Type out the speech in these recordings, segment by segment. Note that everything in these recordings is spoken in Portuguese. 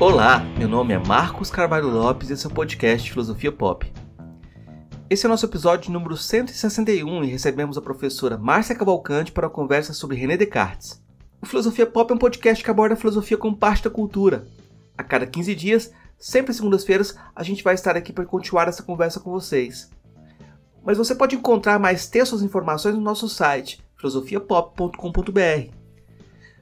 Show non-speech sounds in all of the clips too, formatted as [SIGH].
Olá, meu nome é Marcos Carvalho Lopes e esse é o podcast Filosofia Pop. Esse é o nosso episódio número 161 e recebemos a professora Márcia Cavalcante para uma conversa sobre René Descartes. O Filosofia Pop é um podcast que aborda a filosofia como parte da cultura. A cada 15 dias, sempre segundas-feiras, a gente vai estar aqui para continuar essa conversa com vocês. Mas você pode encontrar mais textos e informações no nosso site, filosofiapop.com.br.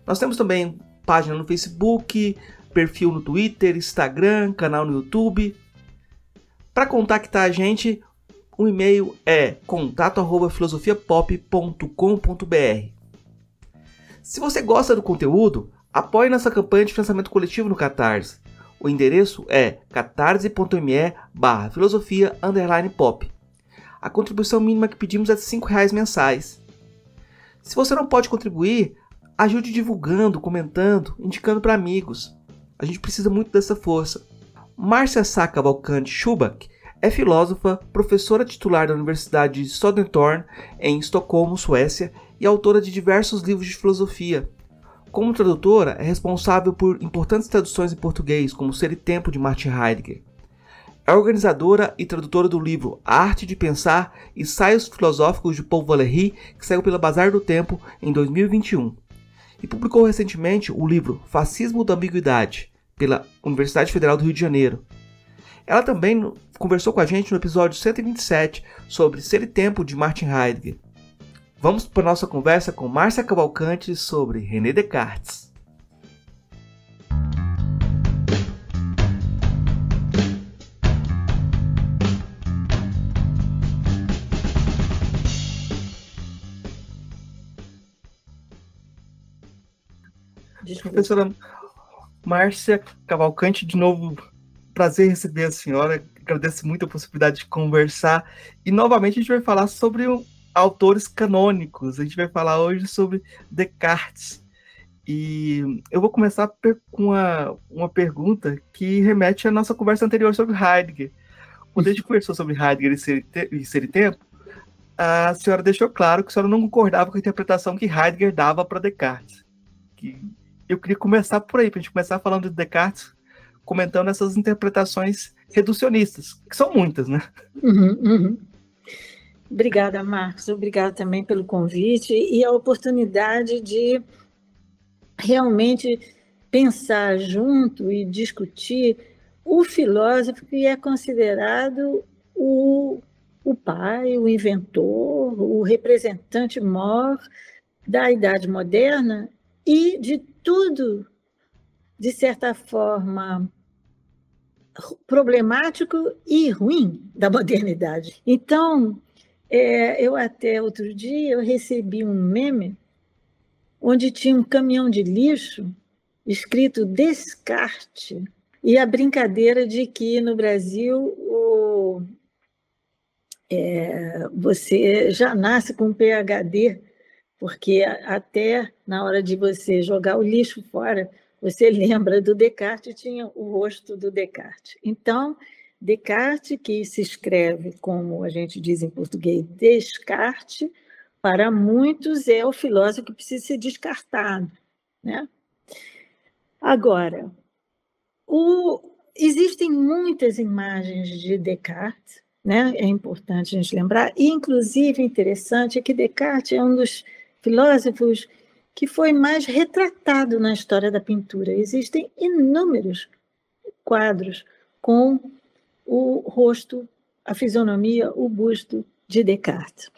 Nós temos também página no Facebook, perfil no Twitter, Instagram, canal no YouTube. Para contactar a gente, o e-mail é contato@filosofiapop.com.br. Se você gosta do conteúdo, apoie nossa campanha de financiamento coletivo no Catarse. O endereço é catarse.me barra. A contribuição mínima que pedimos é de R$ reais mensais. Se você não pode contribuir, ajude divulgando, comentando, indicando para amigos. A gente precisa muito dessa força. Márcia Sá Cavalcante Schubach é filósofa, professora titular da Universidade de Södertörn, em Estocolmo, Suécia, e autora de diversos livros de filosofia. Como tradutora, é responsável por importantes traduções em português, como Ser e Tempo de Martin Heidegger. É organizadora e tradutora do livro A Arte de Pensar Ensaios Filosóficos de Paul Valéry, que saiu pela Bazar do Tempo em 2021 e publicou recentemente o livro Fascismo da Ambiguidade, pela Universidade Federal do Rio de Janeiro. Ela também conversou com a gente no episódio 127 sobre Ser e Tempo de Martin Heidegger. Vamos para nossa conversa com Márcia Cavalcante sobre René Descartes. Professora Márcia Cavalcante, de novo, prazer receber a senhora. Agradeço muito a possibilidade de conversar. E novamente a gente vai falar sobre autores canônicos. A gente vai falar hoje sobre Descartes. E eu vou começar com uma, uma pergunta que remete à nossa conversa anterior sobre Heidegger. Quando a gente conversou sobre Heidegger e Ser, e Ser e Tempo, a senhora deixou claro que a senhora não concordava com a interpretação que Heidegger dava para Descartes. Que eu queria começar por aí, para a gente começar falando de Descartes, comentando essas interpretações reducionistas, que são muitas, né? Uhum, uhum. Obrigada, Marcos. Obrigada também pelo convite e a oportunidade de realmente pensar junto e discutir o filósofo que é considerado o, o pai, o inventor, o representante maior da idade moderna e de tudo, de certa forma, problemático e ruim da modernidade. Então, é, eu até outro dia eu recebi um meme onde tinha um caminhão de lixo escrito descarte e a brincadeira de que no Brasil o, é, você já nasce com PhD porque até na hora de você jogar o lixo fora, você [LAUGHS] lembra do Descartes, tinha o rosto do Descartes. Então, Descartes, que se escreve como a gente diz em português, Descartes, para muitos é o filósofo que precisa ser descartado. Né? Agora, o, existem muitas imagens de Descartes, né? é importante a gente lembrar, e inclusive interessante é que Descartes é um dos filósofos que foi mais retratado na história da pintura. Existem inúmeros quadros com o rosto, a fisionomia, o busto de Descartes.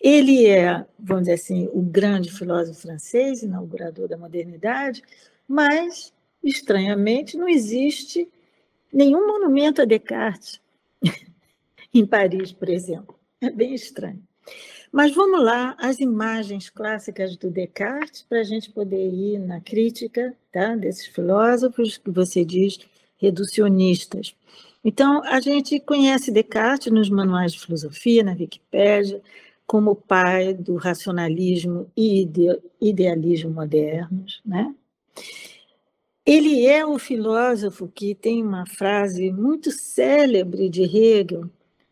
Ele é, vamos dizer assim, o grande filósofo francês, inaugurador da modernidade, mas, estranhamente, não existe nenhum monumento a Descartes [LAUGHS] em Paris, por exemplo. É bem estranho. Mas vamos lá, as imagens clássicas do Descartes, para a gente poder ir na crítica tá, desses filósofos que você diz reducionistas. Então, a gente conhece Descartes nos manuais de filosofia, na Wikipédia, como pai do racionalismo e idealismo modernos. Né? Ele é o filósofo que tem uma frase muito célebre de Hegel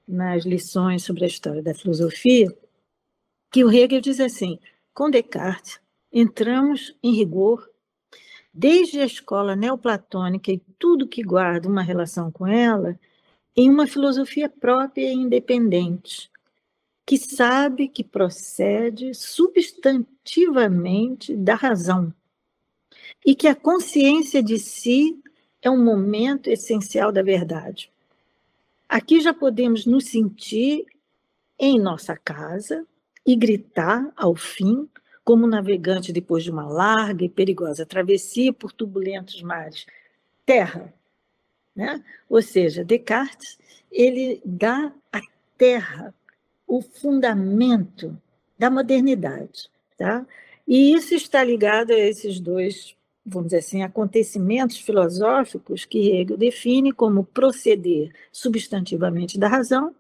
nas lições sobre a história da filosofia, que o Hegel diz assim: com Descartes, entramos em rigor desde a escola neoplatônica e tudo que guarda uma relação com ela, em uma filosofia própria e independente, que sabe que procede substantivamente da razão e que a consciência de si é um momento essencial da verdade. Aqui já podemos nos sentir em nossa casa e gritar ao fim, como navegante depois de uma larga e perigosa travessia por turbulentos mares. Terra, né? Ou seja, Descartes ele dá à terra o fundamento da modernidade, tá? E isso está ligado a esses dois, vamos dizer assim, acontecimentos filosóficos que Hegel define como proceder substantivamente da razão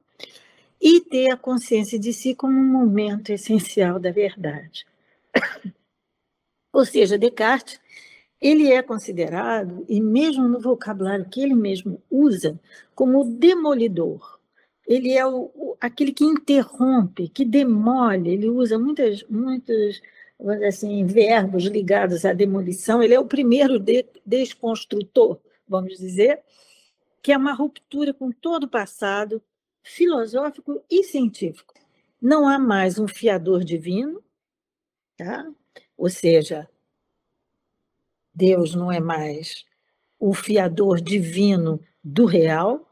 e ter a consciência de si como um momento essencial da verdade. [COUGHS] Ou seja, Descartes ele é considerado, e mesmo no vocabulário que ele mesmo usa, como demolidor. Ele é o, o, aquele que interrompe, que demole, ele usa muitas, muitos assim, verbos ligados à demolição. Ele é o primeiro de, desconstrutor, vamos dizer, que é uma ruptura com todo o passado filosófico e científico. Não há mais um fiador divino, tá? ou seja, Deus não é mais o fiador divino do real,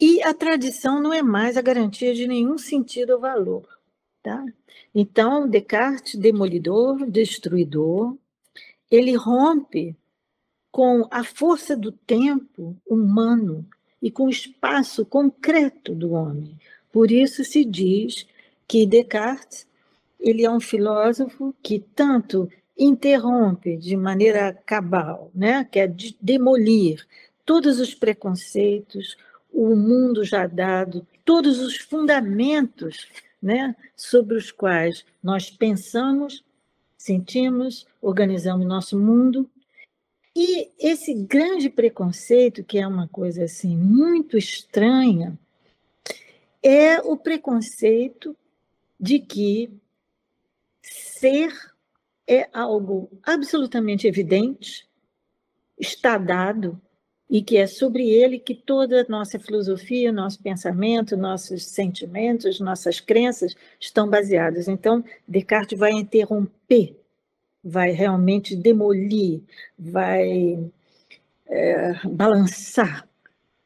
e a tradição não é mais a garantia de nenhum sentido ou valor. Tá? Então, Descartes, demolidor, destruidor, ele rompe com a força do tempo humano e com o espaço concreto do homem. Por isso se diz que Descartes ele é um filósofo que tanto interrompe de maneira cabal, né? que é de demolir todos os preconceitos, o mundo já dado, todos os fundamentos né? sobre os quais nós pensamos, sentimos, organizamos nosso mundo. E esse grande preconceito, que é uma coisa assim muito estranha, é o preconceito de que ser é algo absolutamente evidente, está dado, e que é sobre ele que toda a nossa filosofia, nosso pensamento, nossos sentimentos, nossas crenças estão baseadas. Então, Descartes vai interromper, vai realmente demolir, vai é, balançar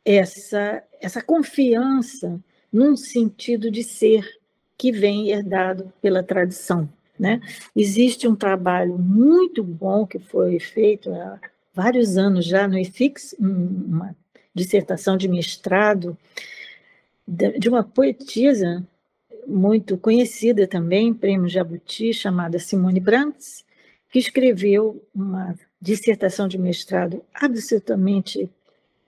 essa, essa confiança num sentido de ser que vem herdado pela tradição. Né? Existe um trabalho muito bom que foi feito há vários anos já no IFIX, uma dissertação de mestrado de uma poetisa muito conhecida também, prêmio Jabuti, chamada Simone Brandes, que escreveu uma dissertação de mestrado absolutamente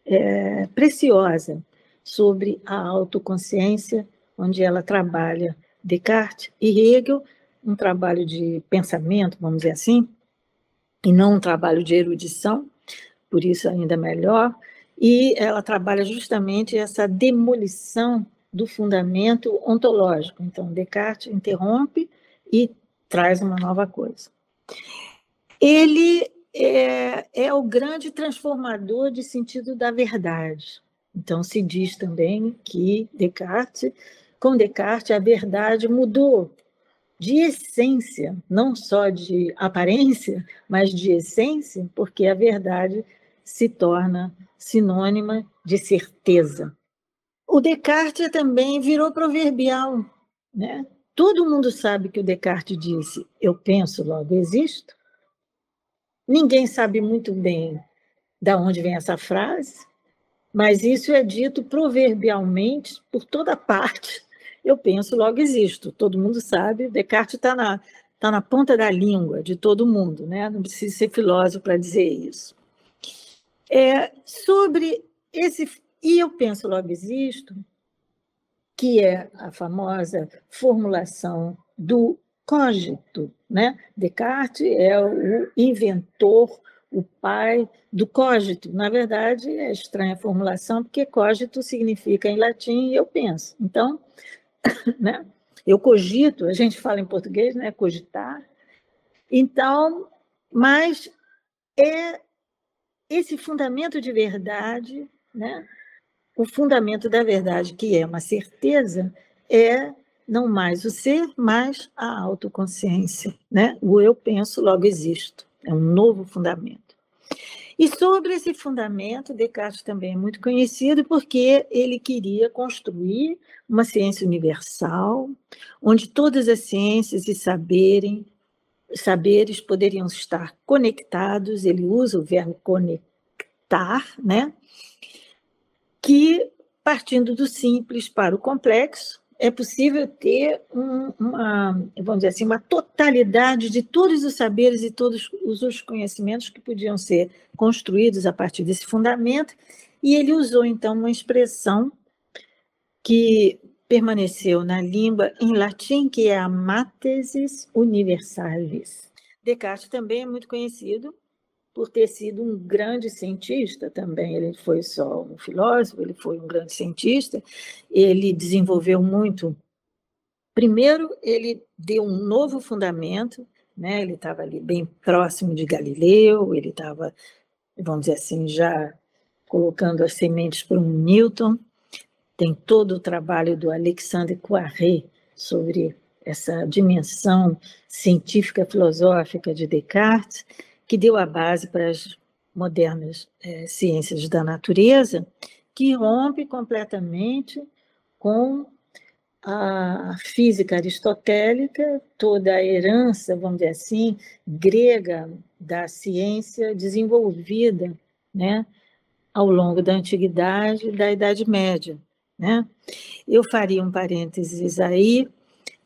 é, preciosa sobre a autoconsciência, onde ela trabalha Descartes e Hegel um trabalho de pensamento, vamos dizer assim, e não um trabalho de erudição, por isso ainda melhor, e ela trabalha justamente essa demolição do fundamento ontológico. Então, Descartes interrompe e traz uma nova coisa. Ele é, é o grande transformador de sentido da verdade. Então, se diz também que Descartes, com Descartes, a verdade mudou de essência, não só de aparência, mas de essência, porque a verdade se torna sinônima de certeza. O Descartes também virou proverbial, né? Todo mundo sabe que o Descartes disse: "Eu penso, logo existo". Ninguém sabe muito bem da onde vem essa frase, mas isso é dito proverbialmente por toda parte [LAUGHS] eu penso, logo existo. Todo mundo sabe, Descartes está na, tá na ponta da língua de todo mundo, né? não precisa ser filósofo para dizer isso. É, sobre esse. E eu penso, logo existo, que é a famosa formulação do cogito. Né? Descartes é o inventor, o pai do cogito. Na verdade, é estranha a formulação, porque cogito significa em latim eu penso. Então, [COUGHS] né? Eu cogito, a gente fala em português, né? Cogitar. Então, mas é esse fundamento de verdade, né? O fundamento da verdade, que é uma certeza, é não mais o ser, mas a autoconsciência. Né? O eu penso, logo existo. É um novo fundamento. E sobre esse fundamento, Descartes também é muito conhecido porque ele queria construir uma ciência universal, onde todas as ciências e saberem, saberes poderiam estar conectados, ele usa o verbo conectar, né? Que, partindo do simples para o complexo, é possível ter um, uma, vamos dizer assim, uma totalidade de todos os saberes e todos os conhecimentos que podiam ser construídos a partir desse fundamento, e ele usou então uma expressão que permaneceu na língua em latim, que é a matesis universalis. Descartes também é muito conhecido por ter sido um grande cientista também. Ele foi só um filósofo, ele foi um grande cientista. Ele desenvolveu muito. Primeiro, ele deu um novo fundamento, né? Ele estava ali bem próximo de Galileu, ele estava, vamos dizer assim, já colocando as sementes para um Newton. Tem todo o trabalho do Alexandre Poiré sobre essa dimensão científica filosófica de Descartes que deu a base para as modernas é, ciências da natureza, que rompe completamente com a física aristotélica, toda a herança, vamos dizer assim, grega da ciência desenvolvida né, ao longo da antiguidade e da Idade Média. Né? Eu faria um parênteses aí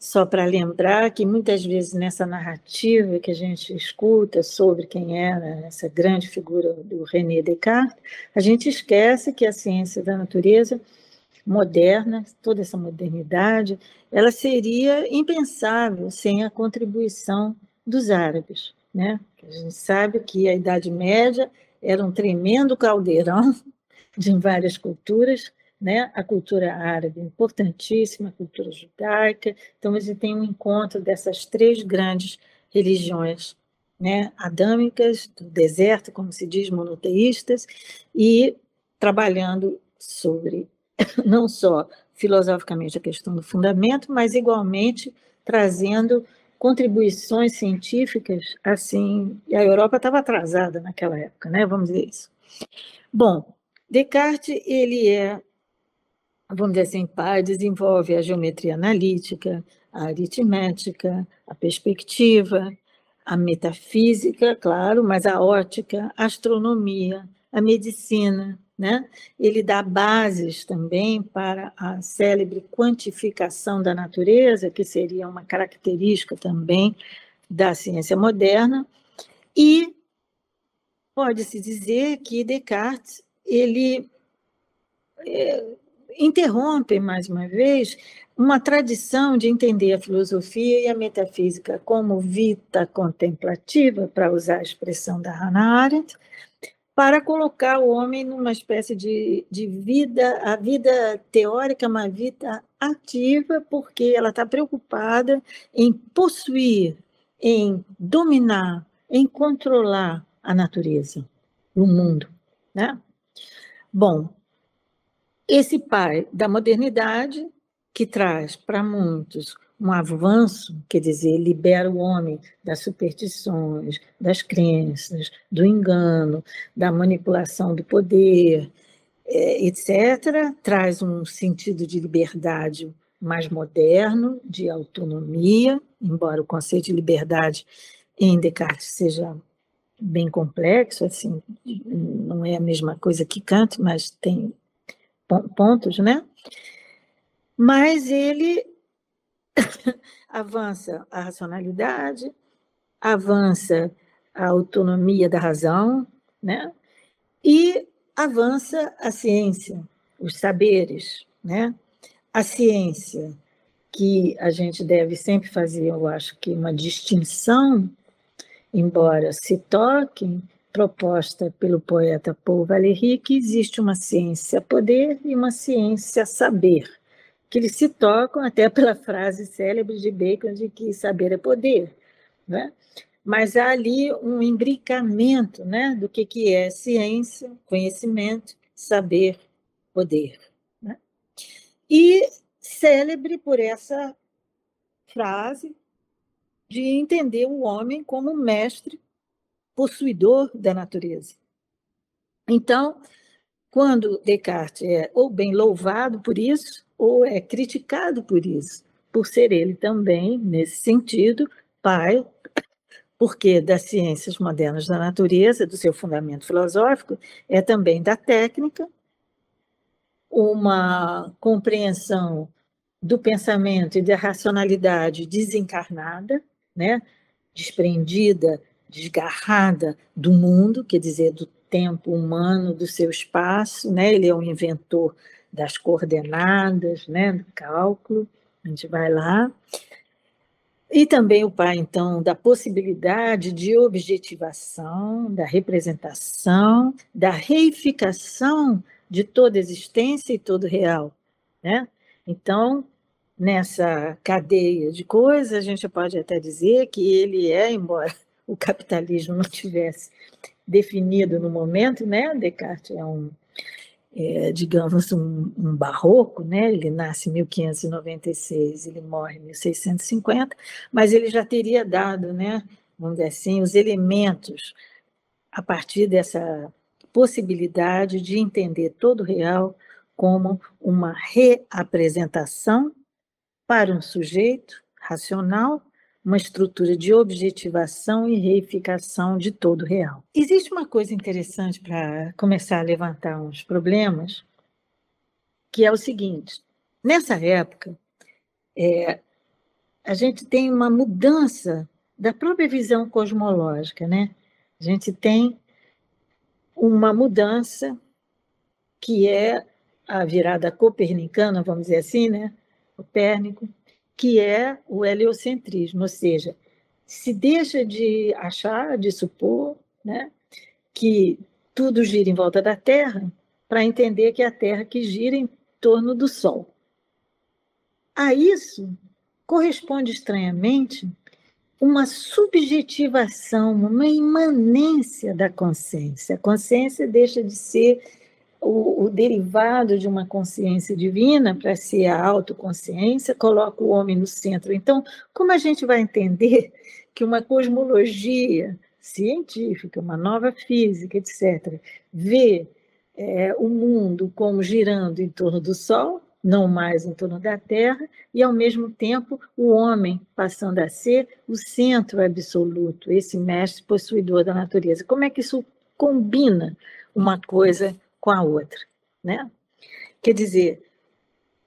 só para lembrar que muitas vezes nessa narrativa que a gente escuta sobre quem era essa grande figura do René Descartes, a gente esquece que a ciência da natureza moderna, toda essa modernidade, ela seria impensável sem a contribuição dos árabes. Né? A gente sabe que a Idade Média era um tremendo caldeirão [LAUGHS] de várias culturas, né? A cultura árabe importantíssima, a cultura judaica. Então, a gente tem um encontro dessas três grandes religiões, né? Adâmicas, do deserto, como se diz, monoteístas, e trabalhando sobre [COUGHS] não só filosoficamente a questão do fundamento, mas igualmente trazendo contribuições científicas, assim, a Europa estava atrasada naquela época, né? Vamos dizer isso. Bom, Descartes, ele é vamos dizer assim, pai desenvolve a geometria analítica, a aritmética, a perspectiva, a metafísica, claro, mas a ótica, a astronomia, a medicina, né? Ele dá bases também para a célebre quantificação da natureza, que seria uma característica também da ciência moderna, e pode-se dizer que Descartes ele é, interrompem, mais uma vez, uma tradição de entender a filosofia e a metafísica como vita contemplativa, para usar a expressão da Hannah Arendt, para colocar o homem numa espécie de, de vida, a vida teórica, uma vida ativa, porque ela está preocupada em possuir, em dominar, em controlar a natureza, o mundo. Né? Bom, esse pai da modernidade, que traz para muitos um avanço, quer dizer, libera o homem das superstições, das crenças, do engano, da manipulação do poder, é, etc., traz um sentido de liberdade mais moderno, de autonomia, embora o conceito de liberdade em Descartes seja bem complexo, assim, não é a mesma coisa que Kant, mas tem pontos, né? Mas ele [LAUGHS] avança a racionalidade, avança a autonomia da razão, né? E avança a ciência, os saberes, né? A ciência que a gente deve sempre fazer, eu acho que uma distinção, embora se toquem proposta pelo poeta Paul Valéry que existe uma ciência poder e uma ciência saber, que eles se tocam até pela frase célebre de Bacon de que saber é poder, né? mas há ali um imbricamento né, do que, que é ciência, conhecimento, saber, poder. Né? E célebre por essa frase de entender o homem como mestre possuidor da natureza. Então, quando Descartes é ou bem louvado por isso, ou é criticado por isso, por ser ele também, nesse sentido, pai, porque das ciências modernas da natureza, do seu fundamento filosófico, é também da técnica, uma compreensão do pensamento e da racionalidade desencarnada, né? desprendida, desgarrada do mundo, quer dizer, do tempo humano, do seu espaço, né? Ele é um inventor das coordenadas, né? Do cálculo. A gente vai lá. E também o pai, então, da possibilidade de objetivação, da representação, da reificação de toda existência e todo real, né? Então, nessa cadeia de coisas, a gente pode até dizer que ele é, embora o capitalismo não tivesse definido no momento, né? Descartes é um, é, digamos, um, um, barroco, né? Ele nasce em 1596, ele morre em 1650, mas ele já teria dado, né? Vamos dizer assim, os elementos a partir dessa possibilidade de entender todo o real como uma reapresentação para um sujeito racional, uma estrutura de objetivação e reificação de todo real. Existe uma coisa interessante para começar a levantar uns problemas, que é o seguinte: nessa época, é, a gente tem uma mudança da própria visão cosmológica, né? A gente tem uma mudança que é a virada copernicana, vamos dizer assim, né? Copérnico, que é o heliocentrismo, ou seja, se deixa de achar, de supor, né, que tudo gira em volta da Terra, para entender que é a Terra que gira em torno do Sol. A isso corresponde estranhamente uma subjetivação, uma imanência da consciência. A consciência deixa de ser o, o derivado de uma consciência divina para ser a autoconsciência, coloca o homem no centro. Então, como a gente vai entender [LAUGHS] que uma cosmologia científica, uma nova física, etc., vê é, o mundo como girando em torno do Sol, não mais em torno da Terra, e ao mesmo tempo o homem passando a ser o centro absoluto, esse mestre possuidor da natureza. Como é que isso combina uma coisa com a outra, né? Quer dizer,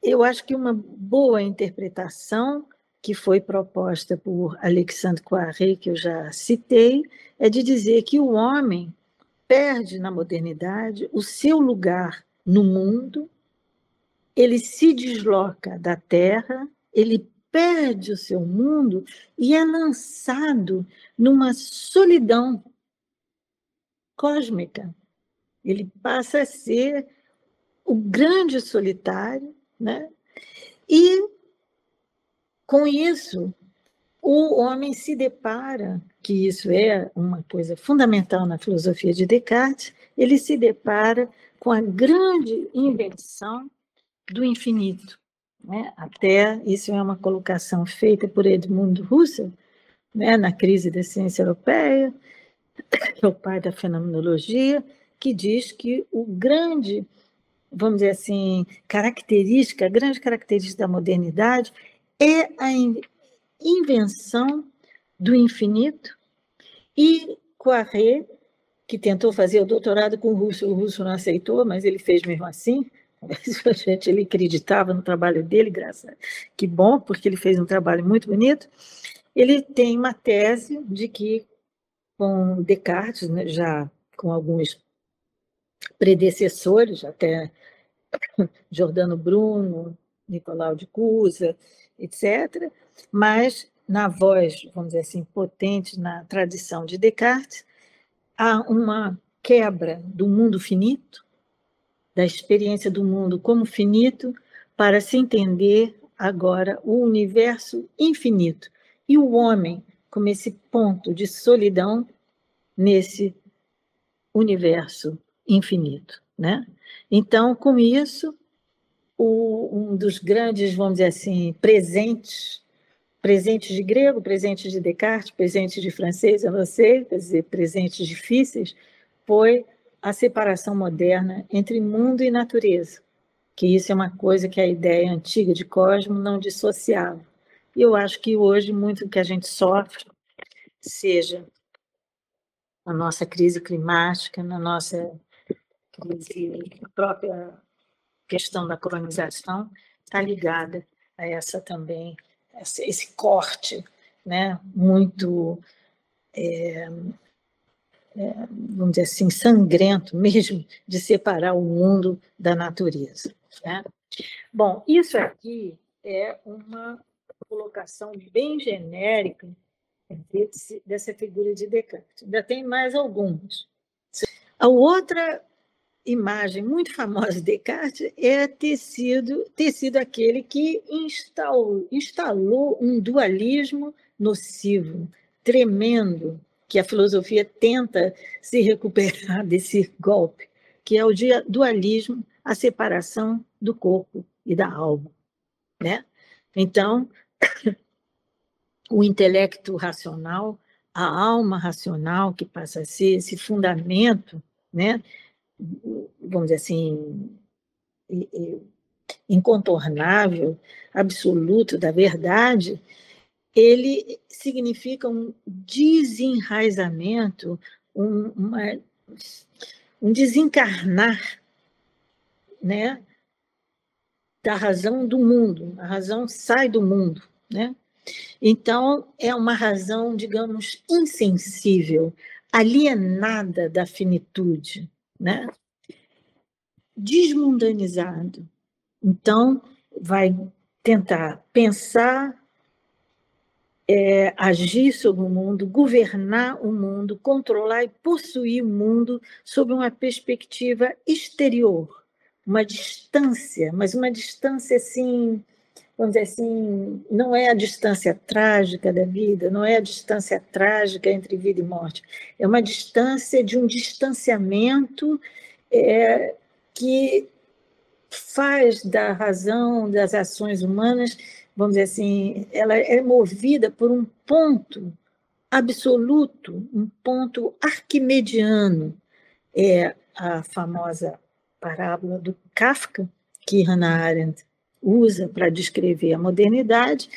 eu acho que uma boa interpretação que foi proposta por Alexandre Poiré, que eu já citei, é de dizer que o homem perde na modernidade o seu lugar no mundo ele se desloca da Terra, ele perde o seu mundo e é lançado numa solidão cósmica. Ele passa a ser o grande solitário, né? E com isso, o homem se depara, que isso é uma coisa fundamental na filosofia de Descartes, ele se depara com a grande invenção do infinito. Né? Até isso é uma colocação feita por Edmund Husserl, né, na crise da ciência europeia, que [COUGHS] é o pai da fenomenologia, que diz que o grande, vamos dizer assim, característica, a grande característica da modernidade é a invenção do infinito e Poiré, que tentou fazer o doutorado com o Russo, o Russo não aceitou, mas ele fez mesmo assim, [LAUGHS] a gente, ele acreditava no trabalho dele, graças a que bom, porque ele fez um trabalho muito bonito. Ele tem uma tese de que, com Descartes, né, já com alguns predecessores, até Giordano Bruno, Nicolau de Cusa, etc., mas na voz, vamos dizer assim, potente na tradição de Descartes, há uma quebra do mundo finito, da experiência do mundo como finito para se entender agora o universo infinito e o homem como esse ponto de solidão nesse universo infinito, né? Então, com isso, o, um dos grandes, vamos dizer assim, presentes, presentes de grego, presentes de Descartes, presentes de francês, eu não sei, quer dizer, presentes difíceis, foi a separação moderna entre mundo e natureza, que isso é uma coisa que a ideia antiga de cosmo não dissociava. E eu acho que hoje muito que a gente sofre, seja na nossa crise climática, na nossa a própria questão da colonização, está ligada a essa também, esse corte né, muito, é, é, vamos dizer assim, sangrento mesmo, de separar o mundo da natureza. Né? Bom, isso aqui é uma colocação bem genérica desse, dessa figura de Descartes. Ainda tem mais algumas. A outra imagem muito famosa de Descartes é ter sido, ter sido aquele que instalou, instalou um dualismo nocivo, tremendo, que a filosofia tenta se recuperar [LAUGHS] desse golpe, que é o dualismo, a separação do corpo e da alma. Né? Então, [COUGHS] o intelecto racional, a alma racional, que passa a ser esse fundamento, né, vamos dizer assim, incontornável, absoluto da verdade, ele significa um desenraizamento, um, uma, um desencarnar né, da razão do mundo. A razão sai do mundo. Né? Então, é uma razão, digamos, insensível, alienada da finitude, né? desmundanizado. Então, vai tentar pensar, é, agir sobre o mundo, governar o mundo, controlar e possuir o mundo sob uma perspectiva exterior, uma distância, mas uma distância assim vamos dizer assim, não é a distância trágica da vida, não é a distância trágica entre vida e morte, é uma distância de um distanciamento é, que faz da razão das ações humanas, vamos dizer assim, ela é movida por um ponto absoluto, um ponto arquimediano. É a famosa parábola do Kafka, que Hannah Arendt usa para descrever a modernidade,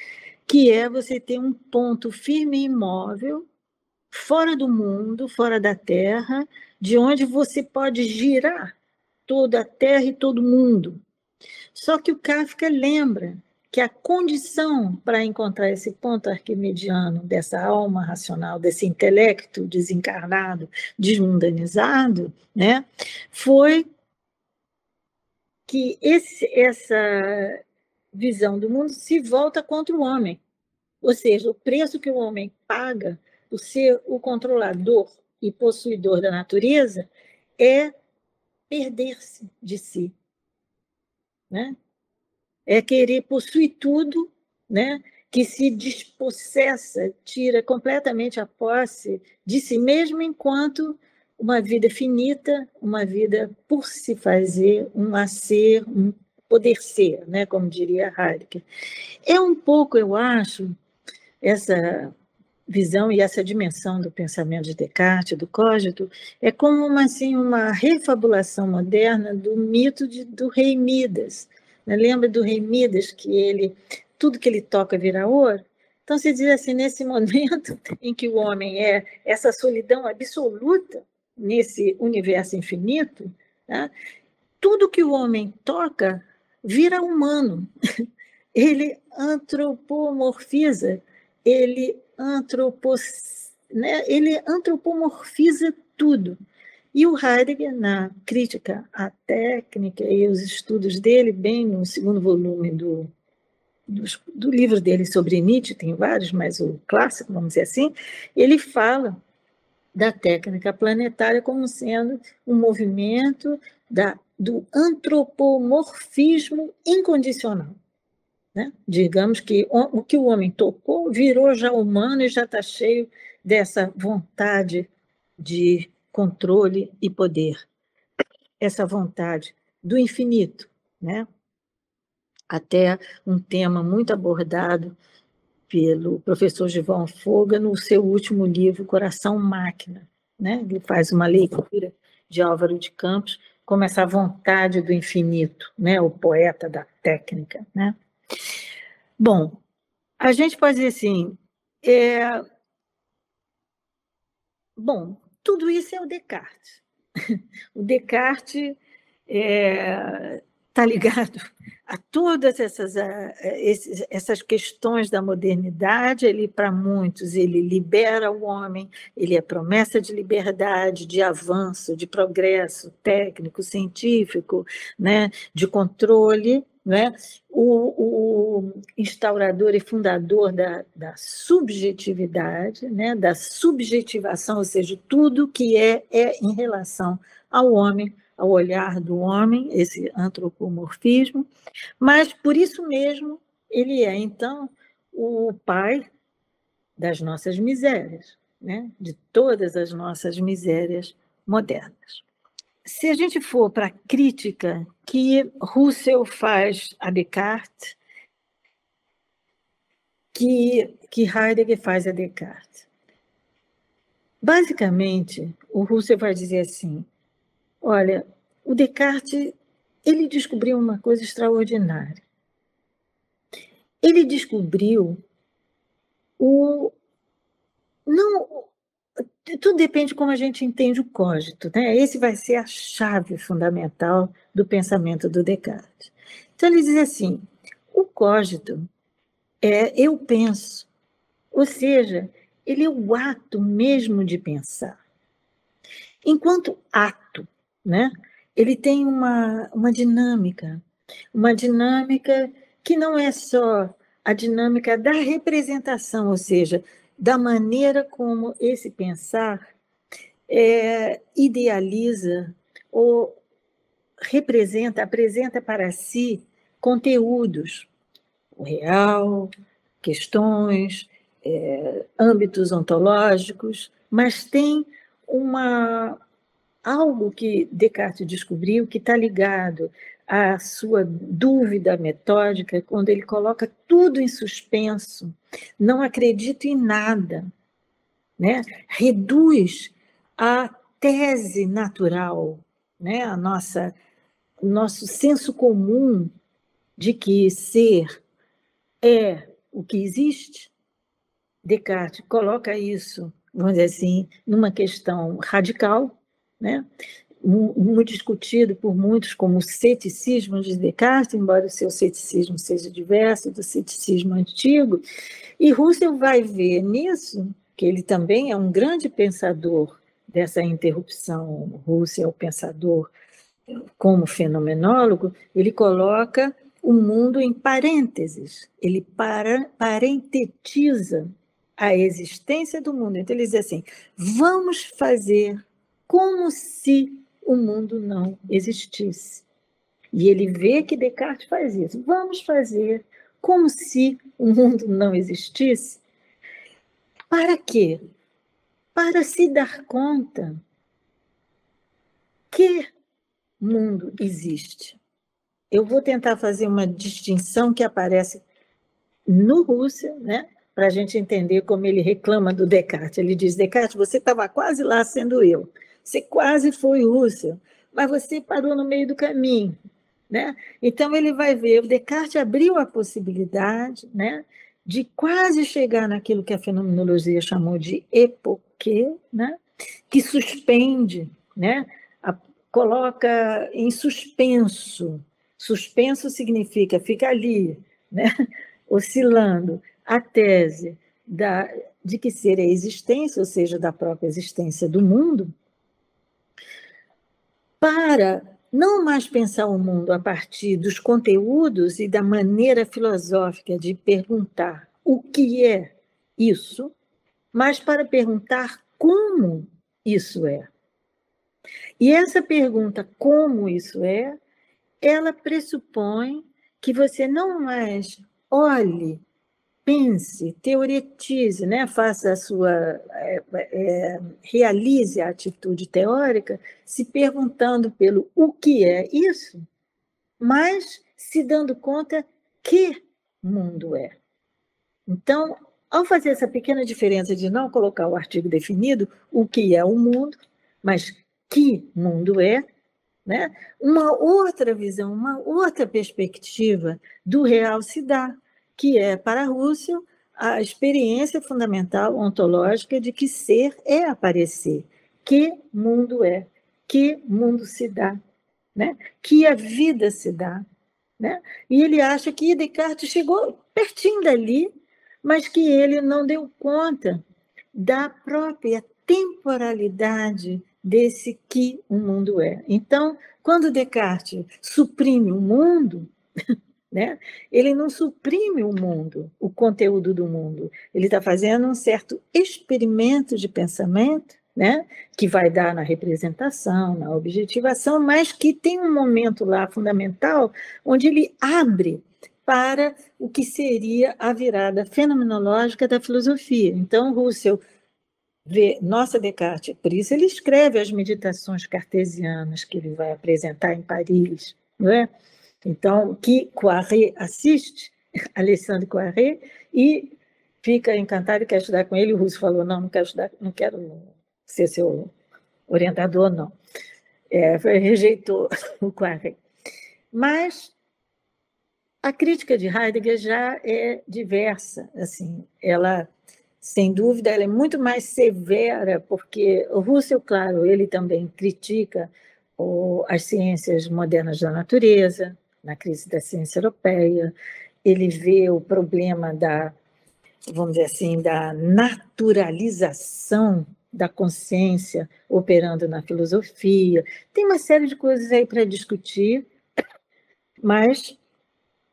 que é você ter um ponto firme e imóvel, fora do mundo, fora da Terra, de onde você pode girar toda a Terra e todo mundo. Só que o Kafka lembra que a condição para encontrar esse ponto arquimediano dessa alma racional, desse intelecto desencarnado, desmundanizado, né, foi que esse, essa visão do mundo se volta contra o homem. Ou seja, o preço que o homem paga por ser o controlador e possuidor da natureza é perder-se de si. Né? É querer possuir tudo, né? que se despossessa, tira completamente a posse de si mesmo enquanto uma vida finita, uma vida por se fazer, um a ser, um poder ser, né, como diria Heidegger. É um pouco, eu acho, essa visão e essa dimensão do pensamento de Descartes, do cógito, é como uma, assim, uma refabulação moderna do mito de, do rei Midas. Né? Lembra do rei Midas, que ele tudo que ele toca vira ouro? Então, se diz assim, nesse [LAUGHS] momento em que o homem é essa solidão absoluta, nesse universo infinito, né? tudo que o homem toca vira humano. [LAUGHS] Ele antropomorfiza, ele, antropos, né? ele antropomorfiza tudo. E o Heidegger, na crítica à técnica e os estudos dele, bem no segundo volume do, do, do livro dele sobre Nietzsche, tem vários, mas o clássico, vamos dizer assim, ele fala da técnica planetária como sendo um movimento da, do antropomorfismo incondicional. Né? Digamos que o, o que o homem tocou virou já humano e já está cheio dessa vontade de controle e poder. Essa vontade do infinito, né? Até um tema muito abordado pelo professor Givão Foga no seu último livro, Coração Máquina. Né? Ele faz uma leitura de Álvaro de Campos como essa vontade do infinito, né? o poeta da técnica. Né? Bom, a gente pode dizer assim, é... bom, tudo isso é o Descartes. [LAUGHS] O Descartes está é... ligado a todas essas, a, essas questões da modernidade, ele, para muitos, ele libera o homem, ele é promessa de liberdade, de avanço, de progresso técnico, científico, né, de controle, né? O, o, instaurador e fundador da, da subjetividade, né? da subjetivação, ou seja, tudo que é, é em relação ao homem, ao olhar do homem, esse antropomorfismo, mas por isso mesmo ele é, então, o pai das nossas misérias, né? de todas as nossas misérias modernas. Se a gente for para a crítica que Russell faz a Descartes, que, que Heidegger faz a Descartes. Basicamente, o Russell vai dizer assim: Olha, o Descartes, ele descobriu uma coisa extraordinária. Ele descobriu o não tudo depende de como a gente entende o cogito, né? Esse vai ser a chave fundamental do pensamento do Descartes. Então ele diz assim: o cogito é eu penso, ou seja, ele é o ato mesmo de pensar. Enquanto ato, né? Ele tem uma, uma dinâmica, uma dinâmica que não é só a dinâmica da representação, ou seja, da maneira como esse pensar é, idealiza ou representa, apresenta para si conteúdos, o real, questões, é, âmbitos ontológicos, mas tem uma, algo que Descartes descobriu que está ligado à sua dúvida metódica, quando ele coloca tudo em suspenso, não acredita em nada, né? reduz a tese natural, né? a nossa nosso senso comum de que ser é o que existe, Descartes coloca isso, vamos dizer assim, numa questão radical, né? muito discutido por muitos como o ceticismo de Descartes, embora o seu ceticismo seja diverso do ceticismo antigo, e Russell vai ver nisso, que ele também é um grande pensador dessa interrupção, Russell é o pensador como fenomenólogo, ele coloca o mundo em parênteses, ele para, parentetiza a existência do mundo. Então ele diz assim, vamos fazer como se o mundo não existisse. E ele vê que Descartes faz isso. Vamos fazer como se o mundo não existisse. Para quê? Para se dar conta que mundo existe. Eu vou tentar fazer uma distinção que aparece no Rússia, né? para a gente entender como ele reclama do Descartes. Ele diz: Descartes, você estava quase lá sendo eu. Você quase foi Russell, mas você parou no meio do caminho. Né? Então, ele vai ver, o Descartes abriu a possibilidade né, de quase chegar naquilo que a fenomenologia chamou de epoque, né, que suspende, né, a, coloca em suspenso. Suspenso significa fica ali, né, [LAUGHS] oscilando a tese da, de que ser a existência, ou seja, da própria existência do mundo, para não mais pensar o mundo a partir dos conteúdos e da maneira filosófica de perguntar o que é isso, mas para perguntar como isso é. E essa pergunta, como isso é, ela pressupõe que você não mais olhe, pense, teoretize, né? faça a sua. É, é, realize a atitude teórica se perguntando pelo o que é isso, mas se dando conta que mundo é. Então, ao fazer essa pequena diferença de não colocar o artigo definido, o que é o mundo, mas que mundo é, né? uma outra visão, uma outra perspectiva do real se dá, que é, para Russell, a experiência fundamental ontológica de que ser é aparecer. Que mundo é? Que mundo se dá? Né? Que a vida se dá? Né? E ele acha que Descartes chegou pertinho dali, mas que ele não deu conta da própria temporalidade desse que o mundo é. Então, quando Descartes suprime o mundo, [LAUGHS] né, ele não suprime o mundo, o conteúdo do mundo. Ele está fazendo um certo experimento de pensamento, né, que vai dar na representação, na objetivação, mas que tem um momento lá fundamental onde ele abre para o que seria a virada fenomenológica da filosofia. Então, Russell vê, nossa, Descartes, por isso ele escreve as meditações cartesianas que ele vai apresentar em Paris, não é? Então, que Coiré assiste, [LAUGHS] Alexandre Coiré, e fica encantado e quer estudar com ele. O Russo falou: não, não quero estudar, não quero ser seu orientador, não. É, [LAUGHS] rejeitou o Coiré. Mas a crítica de Heidegger já é diversa, assim, ela sem dúvida, ela é muito mais severa, porque o Russell, claro, ele também critica as ciências modernas da natureza, na crise da ciência europeia, ele vê o problema da, vamos dizer assim, da naturalização da consciência operando na filosofia. Tem uma série de coisas aí para discutir, mas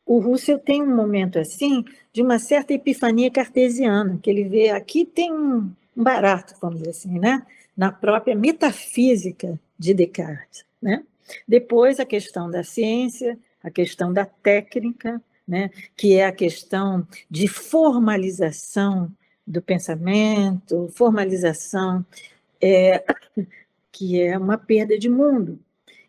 o Russell tem um momento assim de uma certa epifania cartesiana, que ele vê aqui tem um, barato, vamos dizer assim, né? na própria metafísica de Descartes. Né? Depois, a questão da ciência, a questão da técnica, né? que é a questão de formalização do pensamento, formalização é, [COUGHS] que é uma perda de mundo,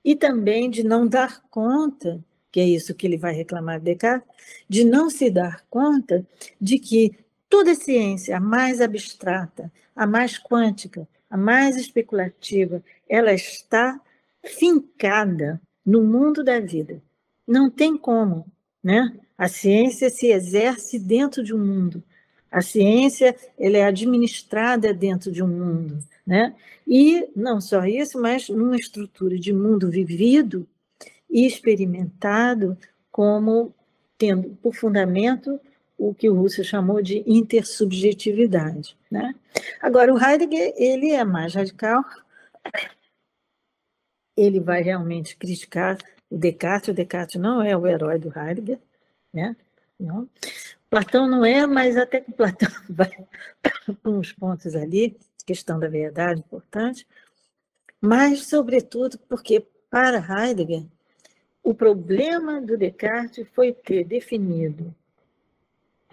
e também de não dar conta que é isso que ele vai reclamar de Descartes, de não se dar conta de que toda ciência, a mais abstrata, a mais quântica, a mais especulativa, ela está fincada no mundo da vida. Não tem como, né? A ciência se exerce dentro de um mundo. A ciência ela é administrada dentro de um mundo, né? E não só isso, mas numa estrutura de mundo vivido e experimentado como tendo por fundamento o que o Russell chamou de intersubjetividade. Né? Agora, o Heidegger ele é mais radical, ele vai realmente criticar o Descartes, o Descartes não é o herói do Heidegger, né? não. Platão não é, mas até que Platão [LAUGHS] vai para uns pontos ali, questão da verdade importante, mas, sobretudo, porque para Heidegger, o problema do Descartes foi ter definido,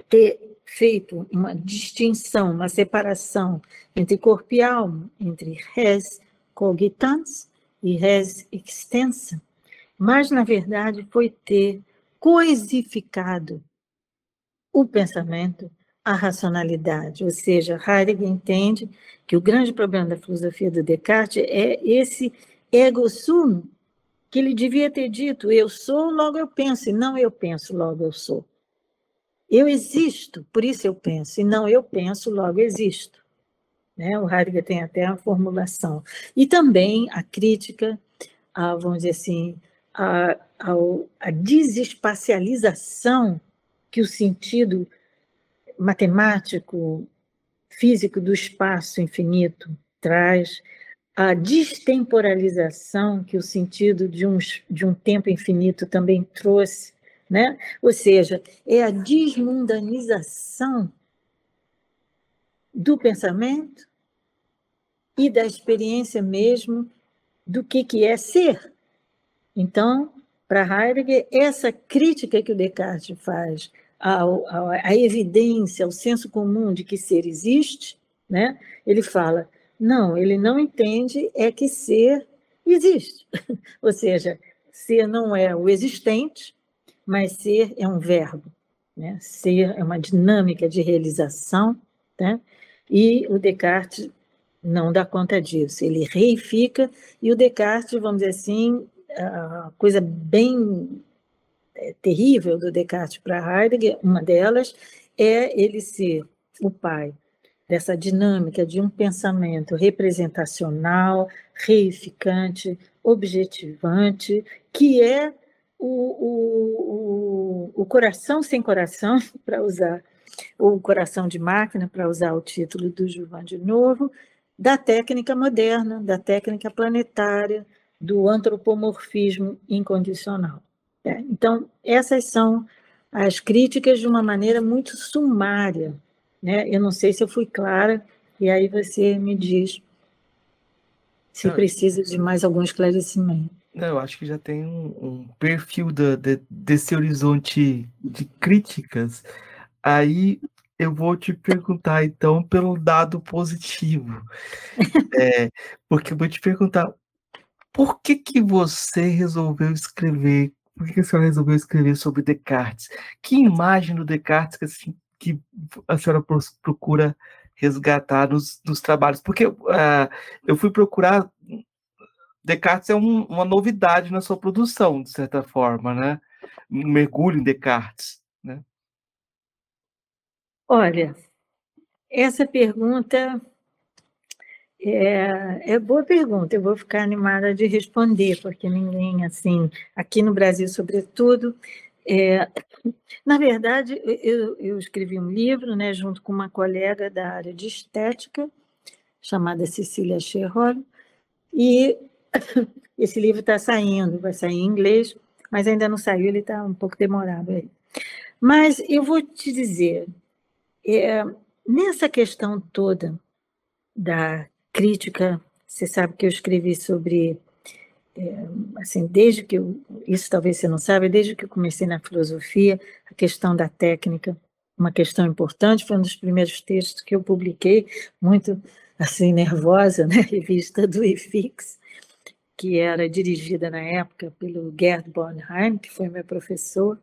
ter feito uma distinção, uma separação entre corpo e alma, entre res cogitans e res extensa, mas, na verdade, foi ter coisificado o pensamento à racionalidade, ou seja, Heidegger entende que o grande problema da filosofia do Descartes é esse ego sum que ele devia ter dito: eu sou, logo eu penso, e não eu penso, logo eu sou. Eu existo, por isso eu penso, e não eu penso, logo existo. Né? O Heidegger tem até a formulação. E também a crítica, a, vamos dizer assim, a, a, a desespacialização que o sentido matemático, físico do espaço infinito traz, a destemporalização que o sentido de um, de um tempo infinito também trouxe, né? ou seja, é a desmundanização do pensamento e da experiência mesmo do que, que é ser. Então, para Heidegger, essa crítica que o Descartes faz a evidência, o senso comum de que ser existe, né? ele fala, não, ele não entende é que ser existe. [LAUGHS] Ou seja, ser não é o existente, mas ser é um verbo. Né? Ser é uma dinâmica de realização, né? e o Descartes não dá conta disso. Ele reifica, e o Descartes, vamos dizer assim, a coisa bem é, terrível do Descartes para Heidegger, uma delas é ele ser o pai dessa dinâmica de um pensamento representacional, reificante, objetivante, que é o, o, o, coração sem coração, [LAUGHS] para usar o coração de máquina, para usar o título do Gilvan de novo, da técnica moderna, da técnica planetária, do antropomorfismo incondicional. É, então, essas são as críticas de uma maneira muito sumária. Né? Eu não sei se eu fui clara, e aí você me diz se não, precisa de mais algum esclarecimento. Não, eu acho que já tem um, um perfil da, de, desse horizonte de críticas. Aí eu vou te perguntar, então, pelo dado positivo. [LAUGHS] é, porque eu vou te perguntar, por que, que você resolveu escrever por que a senhora resolveu escrever sobre Descartes? Que imagem do Descartes que, assim, que a senhora procura resgatar nos, nos trabalhos? Porque uh, eu fui procurar. Descartes é um, uma novidade na sua produção, de certa forma, né? Um mergulho em Descartes, né? Olha, essa pergunta é, é boa pergunta, eu vou ficar animada de responder, porque ninguém, assim, aqui no Brasil, sobretudo, é, na verdade, eu, eu, escrevi um livro, né, junto com uma colega da área de estética, chamada Cecília Scherrol, e [COUGHS] esse livro está saindo, vai sair em inglês, mas ainda não saiu, ele está um pouco demorado aí. Mas eu vou te dizer, é, nessa questão toda da crítica. Você sabe que eu escrevi sobre, é, assim, desde que eu, isso talvez você não saiba, desde que eu comecei na filosofia, a questão da técnica, uma questão importante, foi um dos primeiros textos que eu publiquei, muito assim nervosa, na [LAUGHS] né, revista do IFIX, que era dirigida na época pelo Gerd Bornheim, que foi meu professor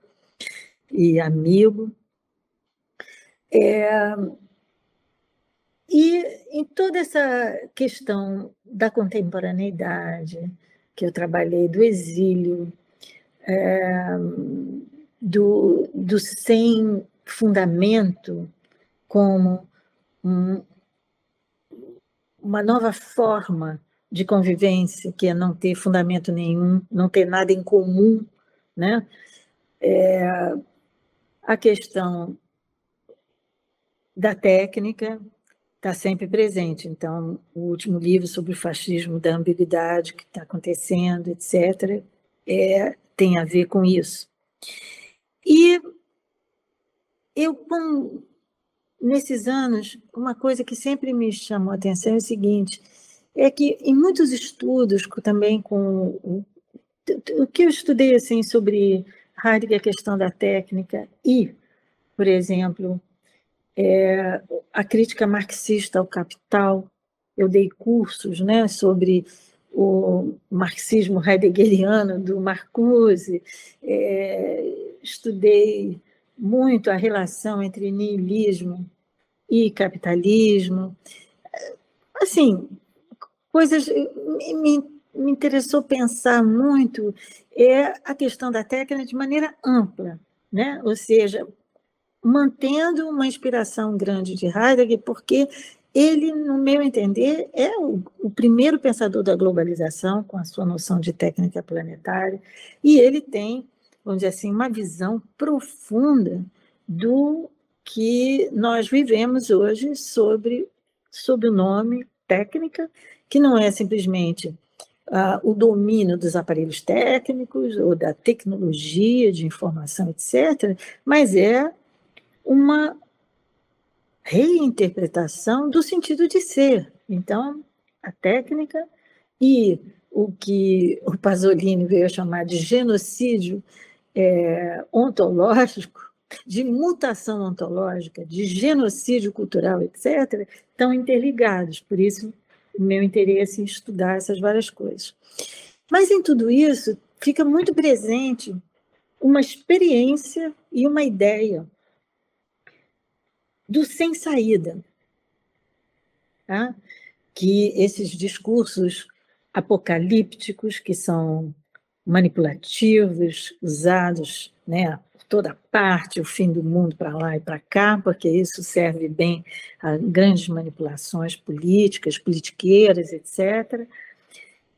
e amigo. É, e em toda essa questão da contemporaneidade, que eu trabalhei, do exílio, é, do, do sem fundamento como um, uma nova forma de convivência, que é não ter fundamento nenhum, não ter nada em comum, né? É, a questão da técnica, está sempre presente. Então, o último livro sobre o fascismo da ambiguidade que está acontecendo, etc., é, tem a ver com isso. E eu, com, nesses anos, uma coisa que sempre me chamou a atenção é o seguinte, é que em muitos estudos, também com o, o que eu estudei assim sobre Heidegger, a questão da técnica e, por exemplo, é, a crítica marxista ao capital. Eu dei cursos né, sobre o marxismo heideggeriano do Marcuse, é, estudei muito a relação entre niilismo e capitalismo. Assim, coisas. Me, me interessou pensar muito é a questão da técnica de maneira ampla, né? ou seja, mantendo uma inspiração grande de Heidegger, porque ele, no meu entender, é o, o, primeiro pensador da globalização, com a sua noção de técnica planetária, e ele tem, vamos dizer assim, uma visão profunda do que nós vivemos hoje sobre, sobre o nome técnica, que não é simplesmente uh, o domínio dos aparelhos técnicos ou da tecnologia de informação, etc., mas é uma reinterpretação do sentido de ser. Então, a técnica e o que o Pasolini veio a chamar de genocídio é, ontológico, de mutação ontológica, de genocídio cultural, etc., estão interligados. Por isso, o meu interesse em estudar essas várias coisas. Mas em tudo isso, fica muito presente uma experiência e uma ideia do sem saída. Tá? Que esses discursos apocalípticos, que são manipulativos, usados né, toda parte, o fim do mundo para lá e para cá, porque isso serve bem a grandes manipulações políticas, politiqueiras, etc.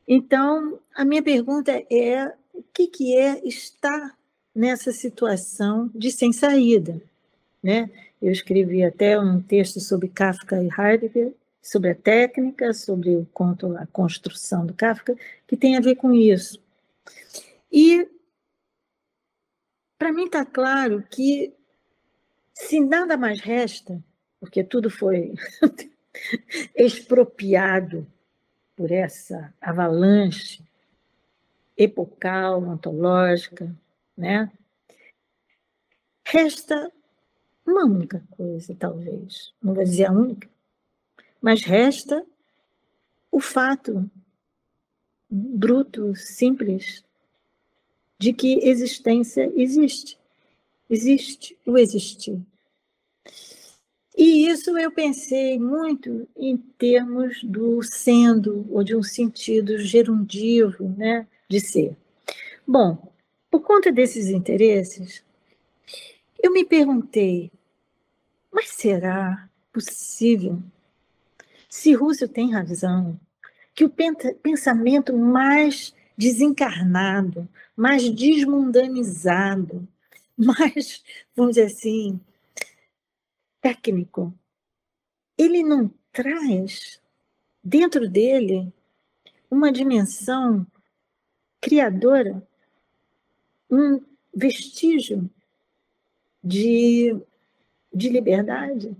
Então, a minha pergunta é: o que, que é estar nessa situação de sem saída? Né? Eu escrevi até um texto sobre Kafka e Heidegger, sobre a técnica, sobre o conto, a construção do Kafka, que tem a ver com isso. E para mim está claro que, se nada mais resta, porque tudo foi [LAUGHS] expropriado por essa avalanche epocal, ontológica, né? Resta uma única coisa, talvez, não vou dizer a única, mas resta o fato bruto, simples, de que existência existe. Existe o existir. E isso eu pensei muito em termos do sendo, ou de um sentido gerundivo né, de ser. Bom, por conta desses interesses, eu me perguntei, mas será possível? Se Rússio tem razão, que o pensamento mais desencarnado, mais desmundanizado, [LAUGHS] mais, vamos dizer assim, técnico. Ele não traz dentro dele uma dimensão criadora, um vestígio de, de liberdade.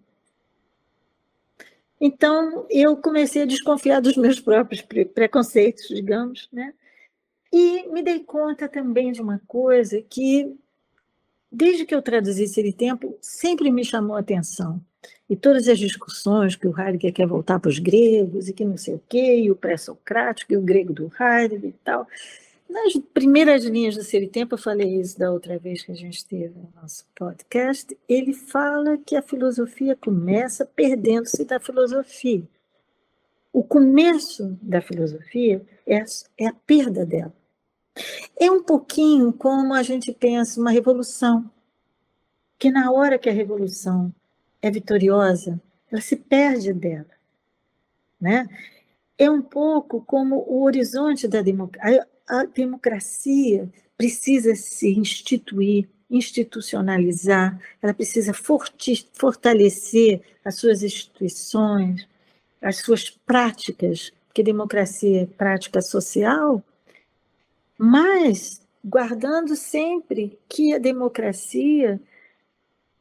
Então, eu comecei a desconfiar dos meus próprios preconceitos, digamos, né? E me dei conta também de uma coisa que, desde que eu traduzi esse tempo, sempre me chamou a atenção. E todas as discussões que o Heidegger quer voltar para os gregos e que não sei o quê, e o pré-socrático e o grego do Heidegger e tal. Nas primeiras linhas do Ser e Tempo, eu falei isso da outra vez que a gente teve no nosso podcast, ele fala que a filosofia começa perdendo-se da filosofia. O começo da filosofia é, é a perda dela. É um pouquinho como a gente pensa uma revolução, que na hora que a revolução é vitoriosa, ela se perde dela, né? É um pouco como o horizonte da democracia. A democracia precisa se instituir, institucionalizar, ela precisa fortalecer as suas instituições, as suas práticas, porque democracia é prática social, mas guardando sempre que a democracia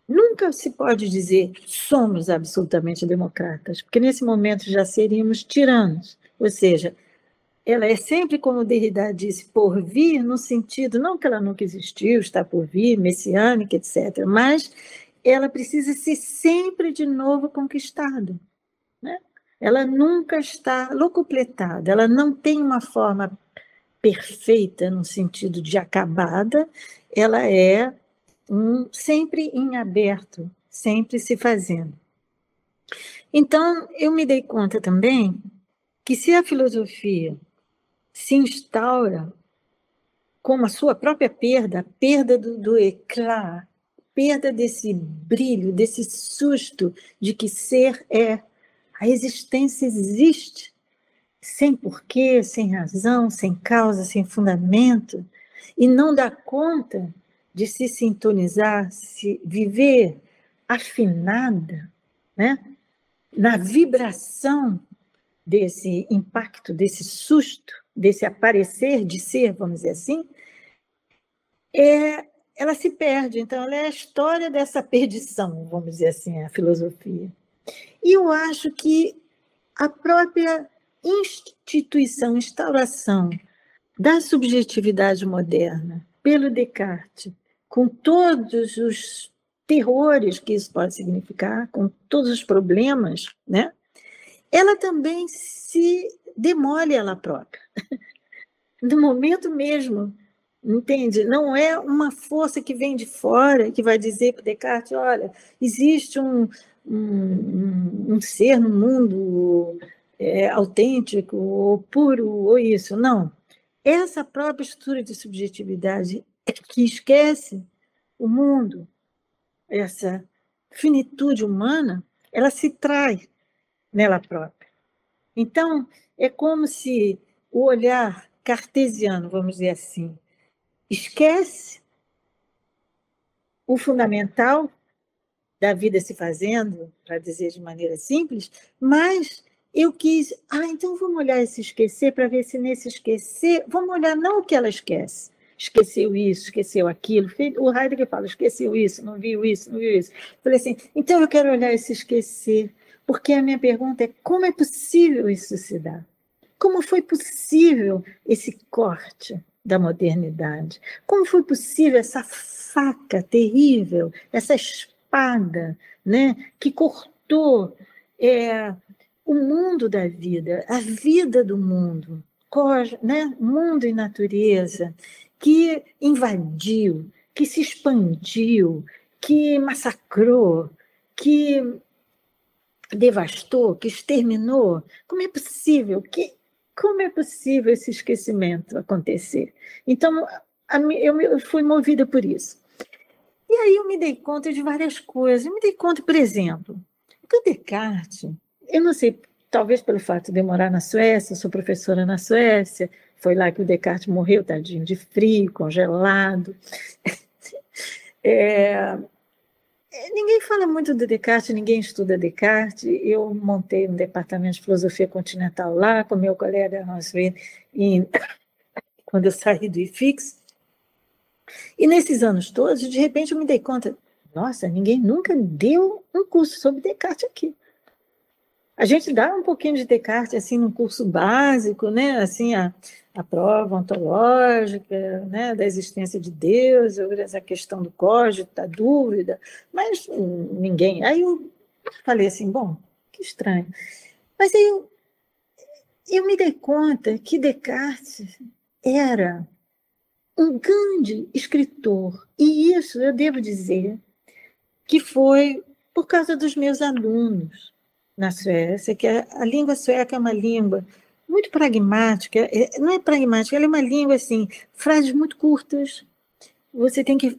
nunca se pode dizer somos absolutamente democratas, porque nesse momento já seríamos tiranos, ou seja, ela é sempre, como Derrida disse, por vir, no sentido, não que ela nunca existiu, está por vir, messiânica, etc., mas ela precisa ser sempre de novo conquistada. Né? Ela nunca está locupletada, ela não tem uma forma perfeita no sentido de acabada, ela é um, sempre em aberto, sempre se fazendo. Então, eu me dei conta também que se a filosofia se instaura como a sua própria perda, a perda do, do eclat, perda desse brilho, desse susto de que ser é, a existência existe, sem porquê, sem razão, sem causa, sem fundamento, e não dá conta de se sintonizar, se viver afinada, né? na vibração desse impacto, desse susto, desse aparecer de ser, vamos dizer assim, é, ela se perde. Então, ela é a história dessa perdição, vamos dizer assim, a filosofia. E eu acho que a própria instituição, instauração da subjetividade moderna pelo Descartes, com todos os terrores que isso pode significar, com todos os problemas, né? Ela também se demole ela própria. [LAUGHS] No momento mesmo, entende? Não é uma força que vem de fora que vai dizer para Descartes: olha, existe um, um, um ser no mundo é, autêntico, ou puro, ou isso. Não. Essa própria estrutura de subjetividade é que esquece o mundo, essa finitude humana, ela se trai nela própria. Então, é como se o olhar cartesiano, vamos dizer assim, esquece o fundamental da vida se fazendo, para dizer de maneira simples, mas eu quis, ah, então vamos olhar esse esquecer para ver se nesse esquecer, vamos olhar não o que ela esquece, esqueceu isso, esqueceu aquilo. O Heidegger fala, esqueceu isso, não viu isso, não viu isso. Falei assim, então eu quero olhar esse esquecer, porque a minha pergunta é como é possível isso se dar? Como foi possível esse corte da modernidade? Como foi possível essa faca terrível, essa espada, né, que cortou é, o mundo da vida, a vida do mundo, né, mundo e natureza, que invadiu, que se expandiu, que massacrou, que devastou, que exterminou. Como é possível? Que, como é possível esse esquecimento acontecer? Então, a, eu fui movida por isso. E aí eu me dei conta de várias coisas. Eu me dei conta, por exemplo, que Descartes, eu não sei, talvez pelo fato de eu morar na Suécia, sou professora na Suécia, foi lá que o Descartes morreu, tadinho, de frio, congelado. [LAUGHS] É, ninguém fala muito do Descartes, ninguém estuda Descartes. Eu montei um departamento de filosofia continental lá com meu colega Hans em, [COUGHS] quando eu saí do IFIX. E nesses anos todos, de repente eu me dei conta, nossa, ninguém nunca deu um curso sobre Descartes aqui. A gente dá um pouquinho de Descartes assim no curso básico, né? Assim a, a prova ontológica, né? Da existência de Deus, essa questão do código, da dúvida, mas ninguém. Aí eu falei assim, bom, que estranho. Mas aí eu, eu me dei conta que Descartes era um grande escritor, e isso eu devo dizer que foi por causa dos meus alunos na Suécia, que a, língua sueca é uma língua muito pragmática, é, não é pragmática, ela é uma língua assim, frases muito curtas. Você tem que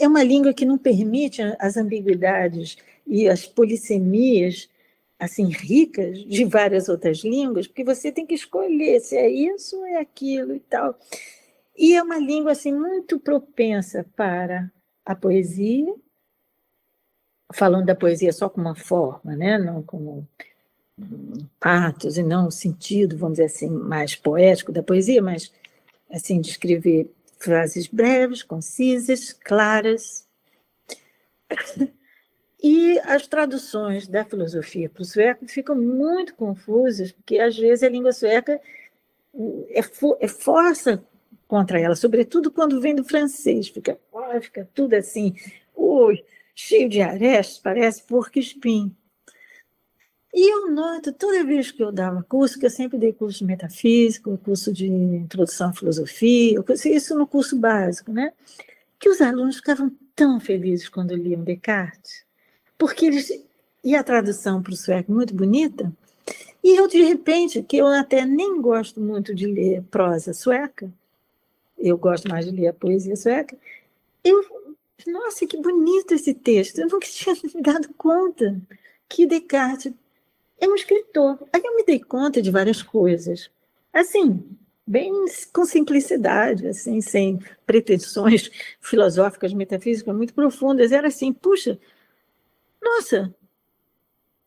é uma língua que não permite as ambiguidades e as polissemias assim ricas de várias outras línguas, porque você tem que escolher se é isso ou é aquilo e tal. E é uma língua assim muito propensa para a poesia, falando da poesia só como uma forma, né? não como patos e não o sentido, vamos dizer assim, mais poético da poesia, mas assim de escrever frases breves, concisas, claras. E as traduções da filosofia para o sueco ficam muito confusas, porque às vezes a língua sueca é, é força contra ela, sobretudo quando vem do francês, fica, fica tudo assim, ui, cheio de arestas, parece porco espinho. E eu noto, toda vez que eu dava curso, que eu sempre dei curso de metafísica, curso de introdução à filosofia, isso no curso básico, né? Que os alunos ficavam tão felizes quando liam Descartes, porque eles. E a tradução para o sueco muito bonita, e eu, de repente, que eu até nem gosto muito de ler prosa sueca, eu gosto mais de ler a poesia sueca, eu, nossa, que bonito esse texto, eu nunca tinha [LAUGHS] dado conta. Que Descartes. É um escritor. Aí eu me dei conta de várias coisas, assim, bem com simplicidade, assim, sem pretensões [LAUGHS] filosóficas, metafísicas muito profundas, era assim, puxa, nossa,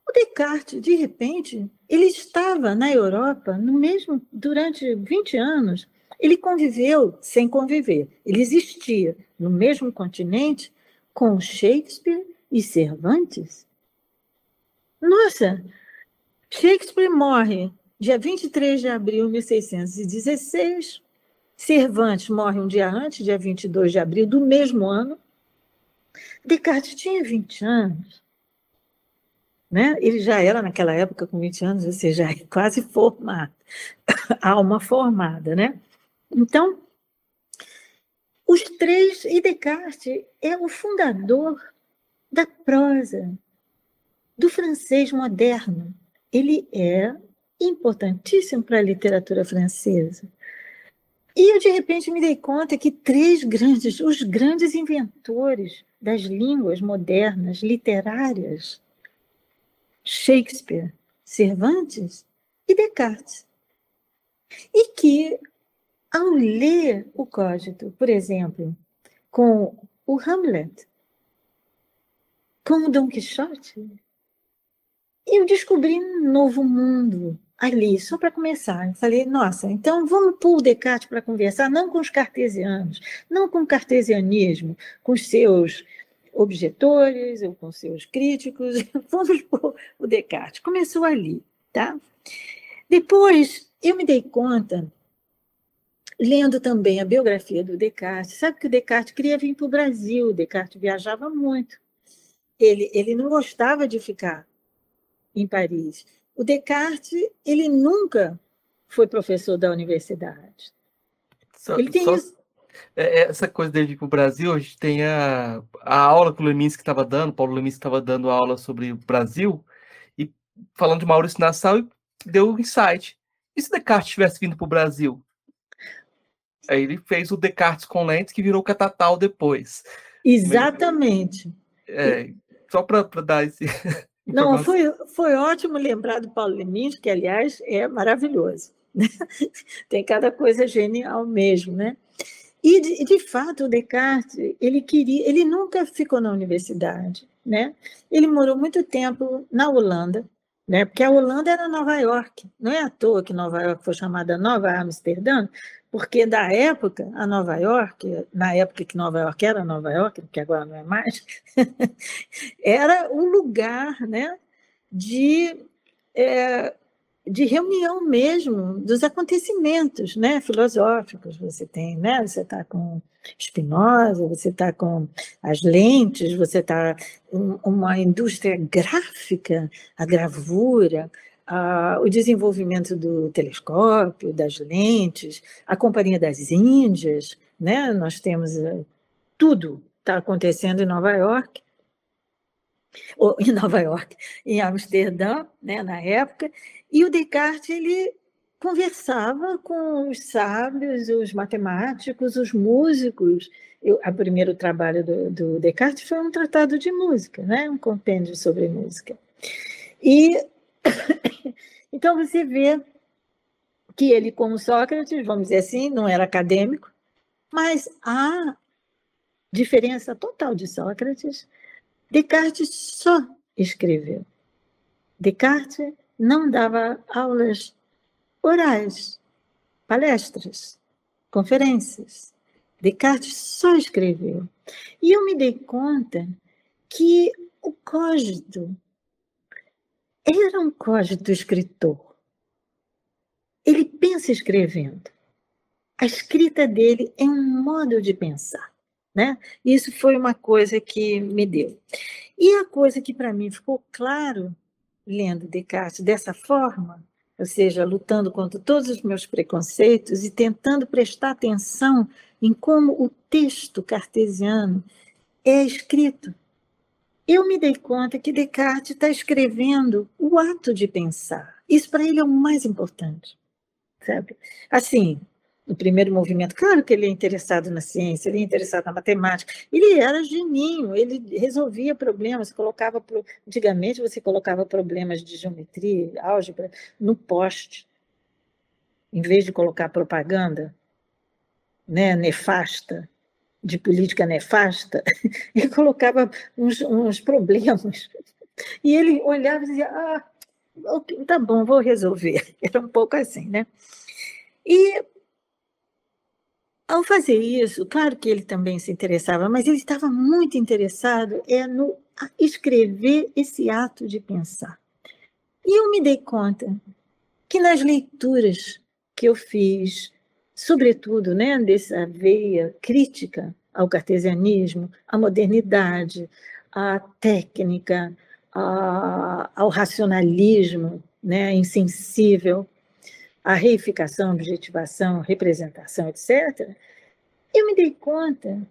o Descartes, de repente, ele estava na Europa no mesmo durante 20 anos ele conviveu sem conviver. Ele existia no mesmo continente com Shakespeare e Cervantes. Nossa, Shakespeare morre dia 23 de abril de 1616. Cervantes morre um dia antes, dia 22 de abril do mesmo ano. Descartes tinha 20 anos. Né? Ele já era, naquela época, com 20 anos, ou seja, [LAUGHS] quase formado, alma formada. Né? Então, os três, e Descartes é o fundador da prosa, do francês moderno. Ele é importantíssimo para a literatura francesa. E eu, de repente, me dei conta que três grandes, os grandes inventores das línguas modernas, literárias, Shakespeare, Cervantes e Descartes. E que, ao ler o Cógito, por exemplo, com o Hamlet, com o Dom Quixote, eu descobri um novo mundo ali, só para começar. Eu falei, nossa, então vamos pôr o Descartes para conversar, não com os cartesianos, não com o cartesianismo, com os seus objetores ou com seus críticos, [LAUGHS] vamos pôr o Descartes. Começou ali, tá? Depois, eu me dei conta, lendo também a biografia do Descartes, sabe que o Descartes queria vir para o Brasil, o Descartes viajava muito. Ele, ele não gostava de ficar em Paris. O Descartes, ele nunca foi professor da universidade. Só, ele tem só, isso. É, é, essa coisa dele vir para o Brasil, a gente tem a, a aula que o Leminski estava dando, Paulo Leminski estava dando aula sobre o Brasil, e falando de Maurício Nassau, e deu um insight. E se Descartes tivesse vindo para o Brasil? Aí ele fez o Descartes com lentes, que virou Catatal depois. Exatamente. É, só para dar esse. [LAUGHS] Não, foi, foi ótimo lembrar do Paulo Leminski, que, aliás, é maravilhoso. Né? [LAUGHS] Tem cada coisa genial mesmo, né? E, de, de, fato, o Descartes, ele queria, ele nunca ficou na universidade, né? Ele morou muito tempo na Holanda, né? Porque a Holanda era Nova York. Não é à toa que Nova York foi chamada Nova Amsterdã, porque da época a Nova York, na época que Nova York era Nova York, porque agora não é mais, [LAUGHS] era o lugar, né? De é, de reunião mesmo dos acontecimentos né, filosóficos. Você tem, né? Você está com Spinoza, você está com as lentes, você está um, uma indústria gráfica, a gravura, a, o desenvolvimento do telescópio, das lentes, a Companhia das Índias, né? Nós temos uh, tudo está acontecendo em Nova York ou [LAUGHS] em Nova York, em Amsterdã, né, na época, e o Descartes ele conversava com os sábios, os matemáticos, os músicos. Eu, o primeiro trabalho do, do, Descartes foi um tratado de música, né? um compêndio sobre música. E [COUGHS] então você vê que ele, como Sócrates, vamos dizer assim, não era acadêmico, mas a diferença total de Sócrates, Descartes só escreveu. Descartes não dava aulas orais, palestras, conferências. Descartes só escreveu. E eu me dei conta que o cógito era um cógito escritor. Ele pensa escrevendo. A escrita dele é um modo de pensar. Né? Isso foi uma coisa que me deu. E a coisa que para mim ficou claro lendo Descartes dessa forma, ou seja, lutando contra todos os meus preconceitos e tentando prestar atenção em como o texto cartesiano é escrito. Eu me dei conta que Descartes está escrevendo o ato de pensar. Isso para ele é o mais importante, sabe? Assim, no primeiro movimento. Claro que ele é interessado na ciência, ele é interessado na matemática. Ele era geninho, ele resolvia problemas, colocava antigamente você colocava problemas de geometria, álgebra no poste, em vez de colocar propaganda, né, nefasta, de política nefasta, [LAUGHS] ele colocava uns, uns problemas. E ele olhava e dizia: "Ah, tá bom, vou resolver". [LAUGHS] Era um pouco assim, né? E ao fazer isso, claro que ele também se interessava, mas ele estava muito interessado é no escrever esse ato de pensar. E eu me dei conta que nas leituras que eu fiz, sobretudo né, dessa veia crítica ao cartesianismo, à modernidade, à técnica, ao racionalismo né, insensível, à reificação, objetivação, representação, etc., eu me dei conta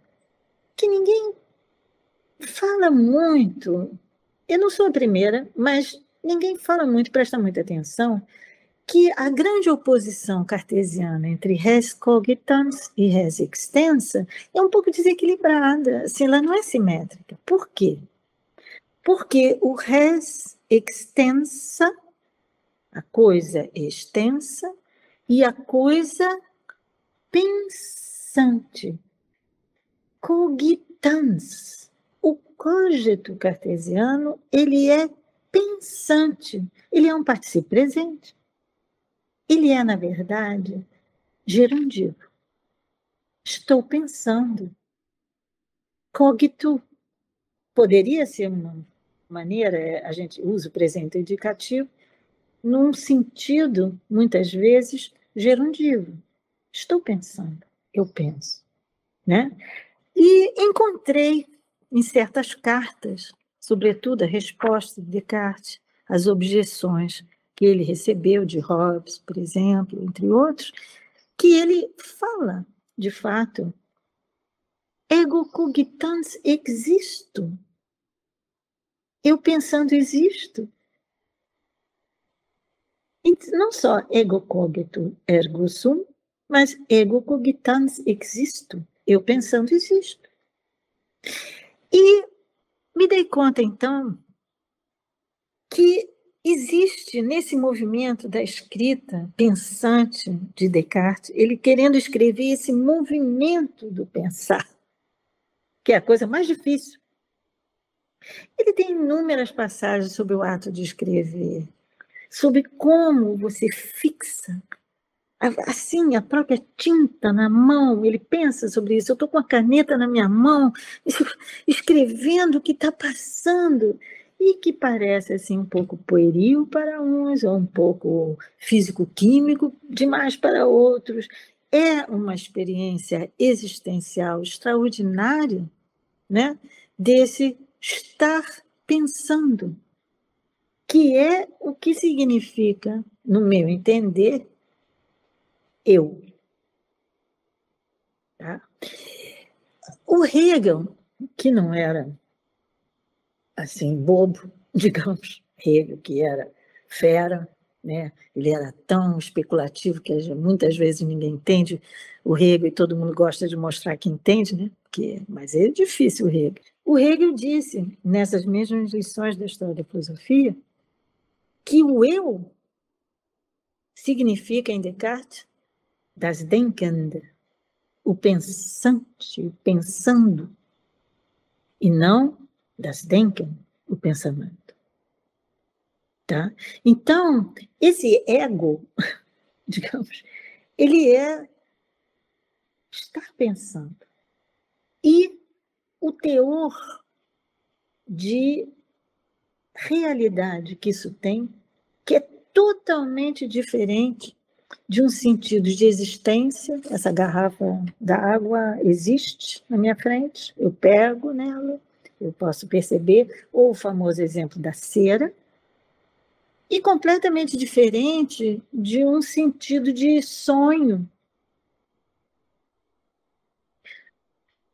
que ninguém fala muito. Eu não sou a primeira, mas ninguém fala muito, presta muita atenção, que a grande oposição cartesiana entre res cogitans e res extensa é um pouco desequilibrada, assim, ela não é simétrica. Por quê? Porque o res extensa, a coisa extensa, e a coisa pensante, cogitans. O cogito cartesiano, ele é pensante, ele é um participio presente. Ele é, na verdade, gerundivo. Estou pensando. Cogito poderia ser uma maneira, é, a gente usa o presente indicativo, num sentido, muitas vezes, gerundivo. Estou pensando, eu penso. Né? E encontrei em certas cartas, sobretudo a resposta de Descartes às objeções que ele recebeu de Hobbes, por exemplo, entre outros, que ele fala, de fato, ego cogitans existo. Eu pensando existo. Não só ego cogito ergo sum, mas ego cogitans existo. Eu pensando existo. E me dei conta, então, que existe nesse movimento da escrita pensante de Descartes, ele querendo escrever esse movimento do pensar, que é a coisa mais difícil. Ele tem inúmeras passagens sobre o ato de escrever, sobre como você fixa assim a própria tinta na mão, ele pensa sobre isso. Eu estou com a caneta na minha mão, escrevendo o que está passando e que parece assim um pouco pueril para uns, ou um pouco físico-químico demais para outros. É uma experiência existencial extraordinária, né? Desse estar pensando, que é o que significa, no meu entender, eu. Tá? O Hegel, que não era assim, bobo, [LAUGHS] digamos, Hegel, que era fera, né? ele era tão especulativo que muitas vezes ninguém entende o Hegel e todo mundo gosta de mostrar que entende, né? Porque, mas é difícil o Hegel. O Hegel disse, nessas mesmas lições da história da filosofia, que o eu significa, em Descartes, das Denkende, o pensante, pensando, e não das Denken, o pensamento. Tá? Então, esse ego, [LAUGHS] digamos, ele é estar pensando. E o teor de realidade que isso tem, que é totalmente diferente de um sentido de existência. Essa garrafa da água existe na minha frente, eu pego nela, eu posso perceber, ou o famoso exemplo da cera, e completamente diferente de um sentido de sonho,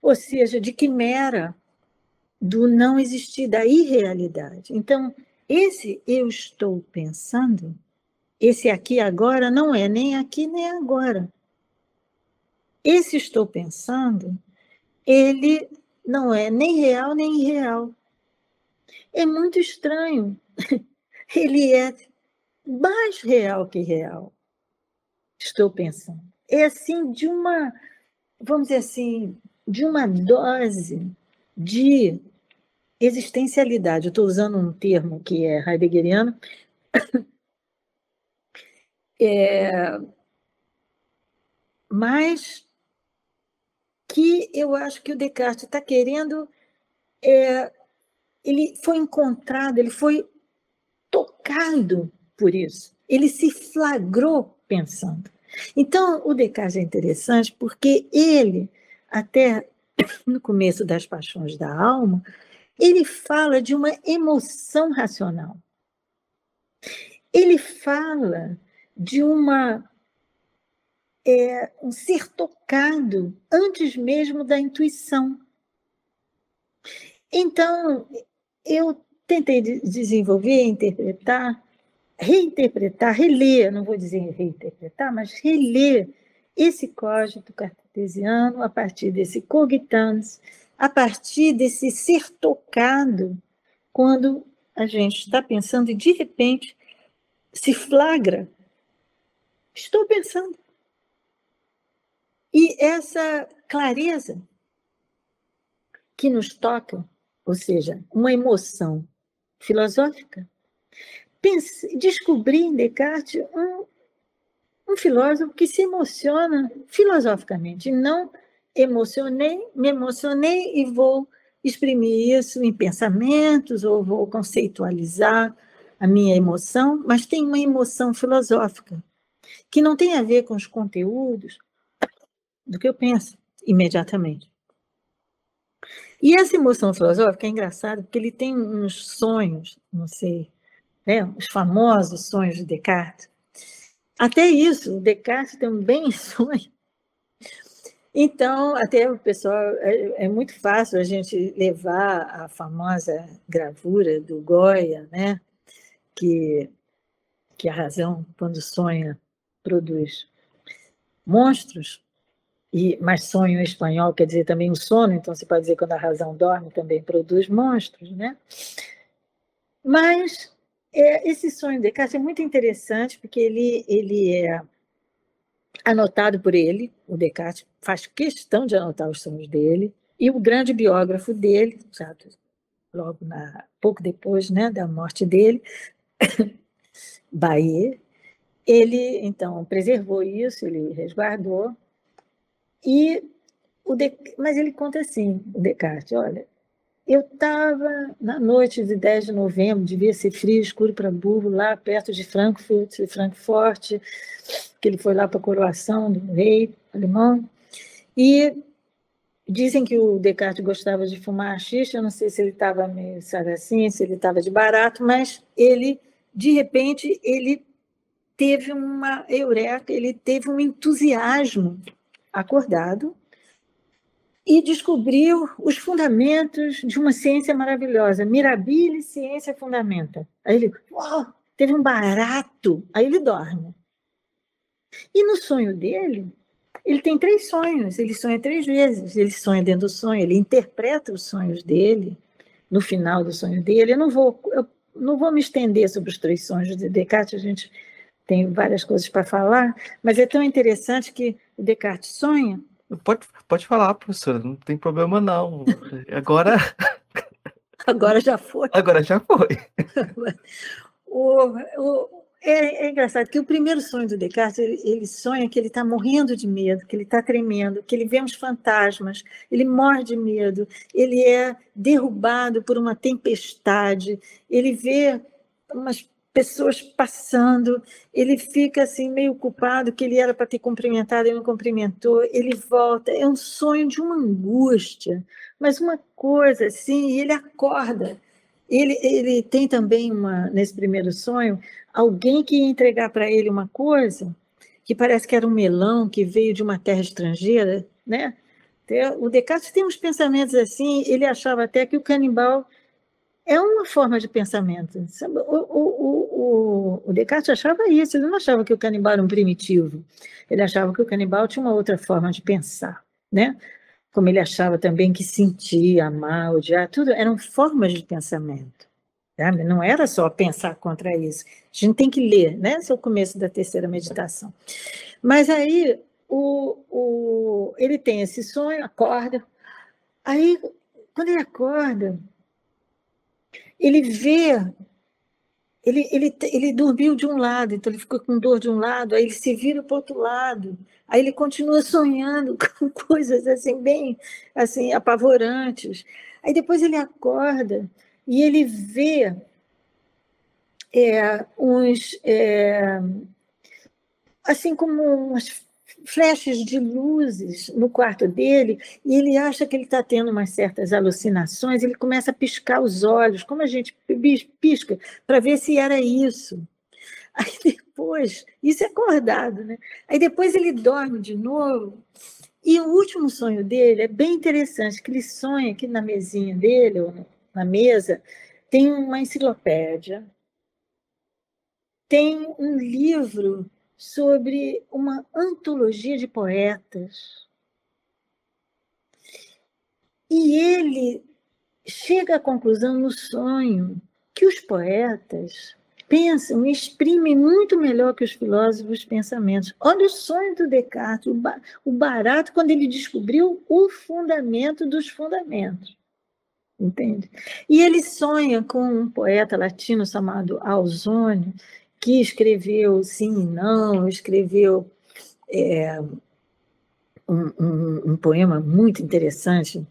ou seja, de quimera, do não existir, da irrealidade. Então, esse eu estou pensando, esse aqui agora não é nem aqui nem agora. Esse estou pensando, ele não é nem real nem irreal. É muito estranho. [LAUGHS] Ele é mais real que real. Estou pensando. É assim de uma, vamos dizer assim, de uma dose de existencialidade. Eu estou usando um termo que é heideggeriano. [COUGHS] É, mas que eu acho que o Descartes está querendo. É, ele foi encontrado, ele foi tocado por isso. Ele se flagrou pensando. Então, o Descartes é interessante porque ele, até no começo das Paixões da Alma, ele fala de uma emoção racional. Ele fala de uma é, um ser tocado antes mesmo da intuição. Então, eu tentei desenvolver, interpretar, reinterpretar, reler, não vou dizer reinterpretar, mas reler esse código cartesiano a partir desse cogitans, a partir desse ser tocado, quando a gente está pensando e de repente se flagra. Estou pensando. E essa clareza que nos toca, ou seja, uma emoção filosófica, descobri em Descartes um, um filósofo que se emociona filosoficamente, não emocionei, me emocionei e vou exprimir isso em pensamentos ou vou conceitualizar a minha emoção, mas tem uma emoção filosófica que não tem a ver com os conteúdos do que eu penso imediatamente. E essa emoção filosófica é engraçada porque ele tem uns sonhos, não sei, né, os famosos sonhos de Descartes. Até isso, Descartes [LAUGHS] também sonha então, até o pessoal, é, é, muito fácil a gente levar a famosa gravura do Goya, né? que, que a razão, quando sonha, produz monstros, e, mas sonho em espanhol quer dizer também um sono, então você pode dizer quando a razão dorme também produz monstros, né? Mas é, esse sonho de Descartes é muito interessante porque ele, ele é anotado por ele, o Descartes faz questão de anotar os sonhos dele, e o grande biógrafo dele, já logo na, pouco depois né, da morte dele, [COUGHS] Bayer, ele então preservou isso, ele resguardou, e o de, mas ele conta assim, o Descartes, olha, eu estava na noite de 10 de novembro, devia ser frio, escuro para burro, lá perto de Frankfurt, Frankfurt, que ele foi lá para a coroação do rei alemão. E dizem que o Descartes gostava de fumar xixi, eu não sei se ele estava meio, sabe assim, se ele estava de barato, mas ele, de repente, ele teve uma eureka, ele teve um entusiasmo acordado e descobriu os fundamentos de uma ciência maravilhosa. Mirabile, ciência fundamenta. Aí ele, uau, teve um barato. Aí ele dorme. E no sonho dele, ele tem três sonhos. Ele sonha três vezes. Ele sonha dentro do sonho, ele interpreta os sonhos dele no final do sonho dele. Eu não vou, eu não vou me estender sobre os três sonhos de Descartes, a gente tem várias coisas para falar, mas é tão interessante que Descartes sonha Pode, pode falar, professora, não tem problema não. Agora. [LAUGHS] Agora já foi. Agora já foi. [LAUGHS] o, o, é, é, engraçado que o primeiro sonho do Descartes, ele, ele sonha que ele está morrendo de medo, que ele está tremendo, que ele vê uns fantasmas, ele morre de medo, ele é derrubado por uma tempestade, ele vê umas pessoas passando, ele fica assim meio culpado que ele era para ter cumprimentado e não cumprimentou, ele volta, é um sonho de uma angústia, mas uma coisa assim, e ele acorda. Ele, ele tem também uma nesse primeiro sonho alguém que ia entregar para ele uma coisa que parece que era um melão que veio de uma terra estrangeira, né? O Descartes tem uns pensamentos assim, ele achava até que o canibal é uma forma de pensamento. O, o, o, o, Descartes achava isso, ele não achava que o canibal era um primitivo, ele achava que o canibal tinha uma outra forma de pensar, né? Como ele achava também que sentir, amar, odiar, tudo eram formas de pensamento. Não era só pensar contra isso. A gente tem que ler, né? Esse é o começo da terceira meditação. Mas aí o, ele tem esse sonho, acorda. Aí, quando ele acorda, ele vê, ele, ele, ele dormiu de um lado, então ele ficou com dor de um lado, aí ele se vira para o outro lado, aí ele continua [LAUGHS] sonhando com coisas assim, bem assim, apavorantes. Aí depois ele acorda e ele vê é, uns. É, assim como umas flashes de luzes no quarto dele e ele acha que ele está tendo umas certas alucinações, ele começa a piscar os olhos, como a gente pisca, para ver se era isso. Aí depois, isso é acordado, né? Aí depois ele dorme de novo. E o último sonho dele é bem interessante, que ele sonha que na mesinha dele, ou na mesa, tem uma enciclopédia, tem um livro sobre uma antologia de poetas. E ele chega à conclusão no sonho que os poetas pensam e exprimem muito melhor que os filósofos pensamentos. Olha o sonho do Descartes, o barato quando ele descobriu o fundamento dos fundamentos. Entende? E ele sonha com um poeta latino chamado Ausônio, que escreveu Sim e Não, escreveu é, um, um, um, poema muito interessante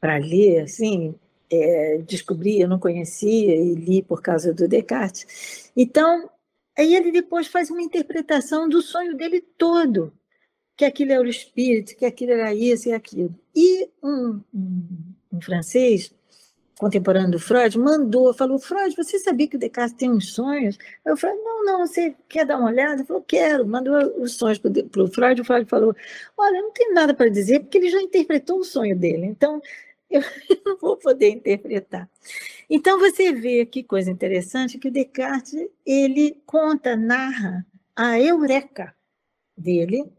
para ler, assim, é, descobri, eu não conhecia e li por causa do Descartes. Então, aí ele depois faz uma interpretação do sonho dele todo, que aquilo era o espírito, que aquilo era isso e aquilo. E um, um, francês contemporâneo do Freud, mandou, falou, Freud, você sabia que o Descartes tem uns sonhos? Eu falei, não, não, você quer dar uma olhada? Ele falou, quero, mandou os sonhos para o Freud, o Freud falou, olha, não tenho nada para dizer, porque ele já interpretou o sonho dele, então [LAUGHS] eu não vou poder interpretar. Então você vê que coisa interessante, que o Descartes, ele conta, narra a eureka dele,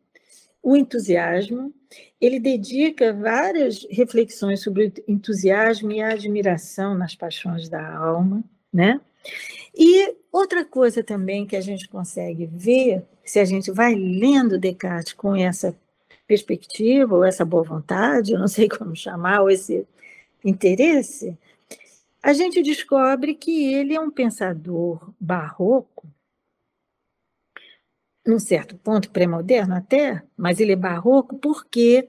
o entusiasmo, ele dedica várias reflexões sobre o entusiasmo e a admiração nas paixões da alma, né? E outra coisa também que a gente consegue ver, se a gente vai lendo Descartes com essa perspectiva, ou essa boa vontade, eu não sei como chamar, ou esse interesse, a gente descobre que ele é um pensador barroco num certo ponto pré-moderno até, mas ele é barroco porque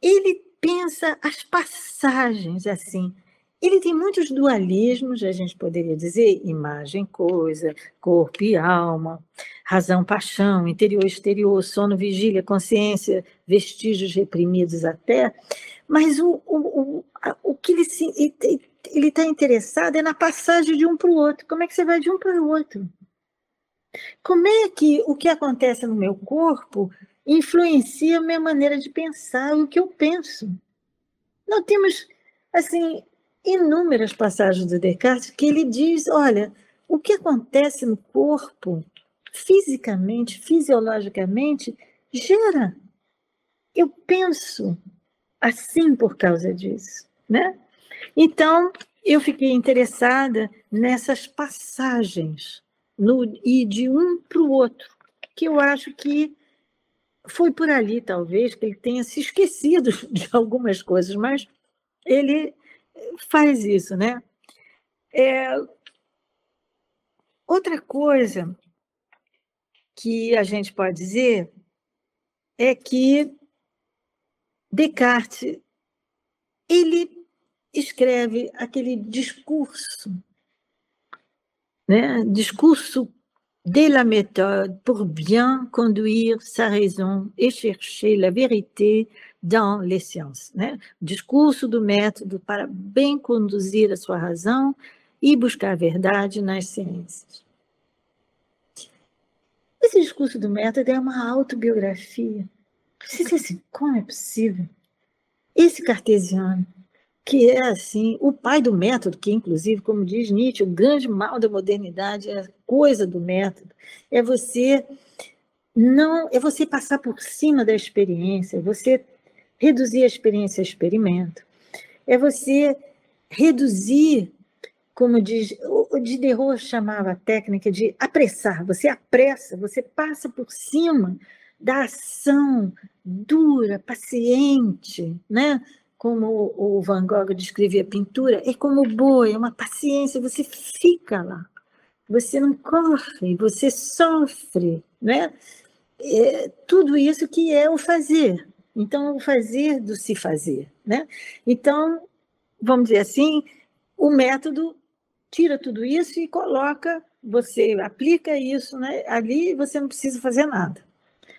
ele pensa as passagens assim. Ele tem muitos dualismos, a gente poderia dizer, imagem, coisa, corpo e alma, razão, paixão, interior, exterior, sono, vigília, consciência, vestígios reprimidos até. Mas o, o, o, o que ele está interessado é na passagem de um para o outro. Como é que você vai de um para o outro? Como é que o que acontece no meu corpo influencia a minha maneira de pensar, o que eu penso? Nós temos, assim, inúmeras passagens do Descartes que ele diz: olha, o que acontece no corpo, fisicamente, fisiologicamente, gera. Eu penso assim por causa disso, né? Então, eu fiquei interessada nessas passagens no, e de um para o outro, que eu acho que foi por ali, talvez, que ele tenha se esquecido [LAUGHS] de algumas coisas, mas ele faz isso, né? É, outra coisa que a gente pode dizer é que Descartes ele escreve aquele discurso né? discurso de la méthode pour bien conduire sa raison et chercher la vérité dans les sciences. Né? Discurso do método para bem conduzir a sua razão e buscar a verdade nas ciências. Esse discurso do método é uma autobiografia. Você diz assim, como é possível? Esse cartesiano, que é assim o pai do método, que inclusive, como diz Nietzsche, o grande mal da modernidade é a coisa do método, é você não é você passar por cima da experiência, é você reduzir a experiência a experimento, é você reduzir, como diz o Diderot chamava a técnica de apressar, você apressa, você passa por cima da ação dura, paciente, né? Como o Van Gogh descrevia a pintura, é como boi, é uma paciência, você fica lá, você não corre, você sofre, né? É tudo isso que é o fazer. Então, o fazer do se fazer, né? Então, vamos dizer assim, o método tira tudo isso e coloca, você aplica isso né? ali você não precisa fazer nada.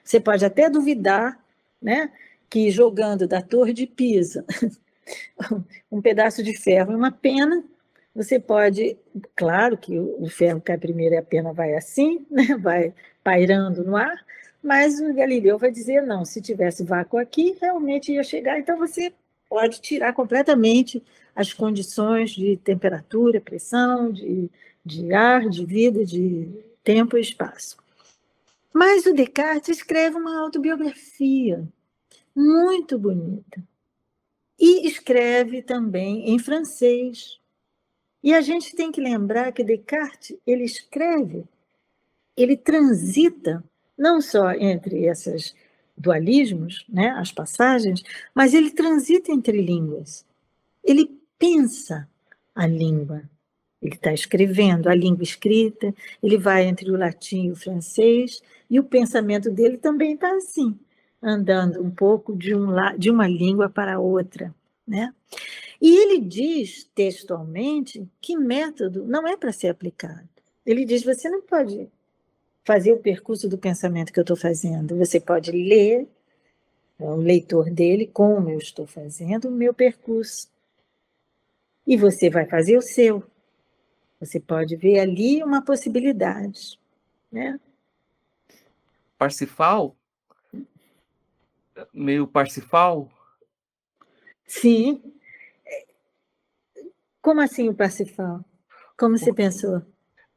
Você pode até duvidar né, que jogando da torre de Pisa [LAUGHS] um pedaço de ferro e uma pena, você pode, claro que o ferro cai primeiro e a pena vai assim, [LAUGHS] né, vai pairando no ar, mas o Galileu vai dizer, não, se tivesse vácuo aqui, realmente ia chegar, então você pode tirar completamente as condições de temperatura, pressão, de, de ar, de vida, de tempo e espaço. Mas o Descartes escreve uma autobiografia muito bonita. E escreve também em francês. E a gente tem que lembrar que Descartes, ele escreve, ele transita não só entre esses dualismos, né, as passagens, mas ele transita entre línguas. Ele pensa a língua. Ele está escrevendo a língua escrita, ele vai entre o latim e o francês, e o pensamento dele também está assim, andando um pouco de, um, de uma língua para outra. Né? E ele diz textualmente que método não é para ser aplicado. Ele diz: você não pode fazer o percurso do pensamento que eu estou fazendo. Você pode ler, é o leitor dele, como eu estou fazendo o meu percurso. E você vai fazer o seu. Você pode ver ali uma possibilidade. Né? Parsifal? Meio Parsifal? Sim. Como assim o Parsifal? Como você pensou?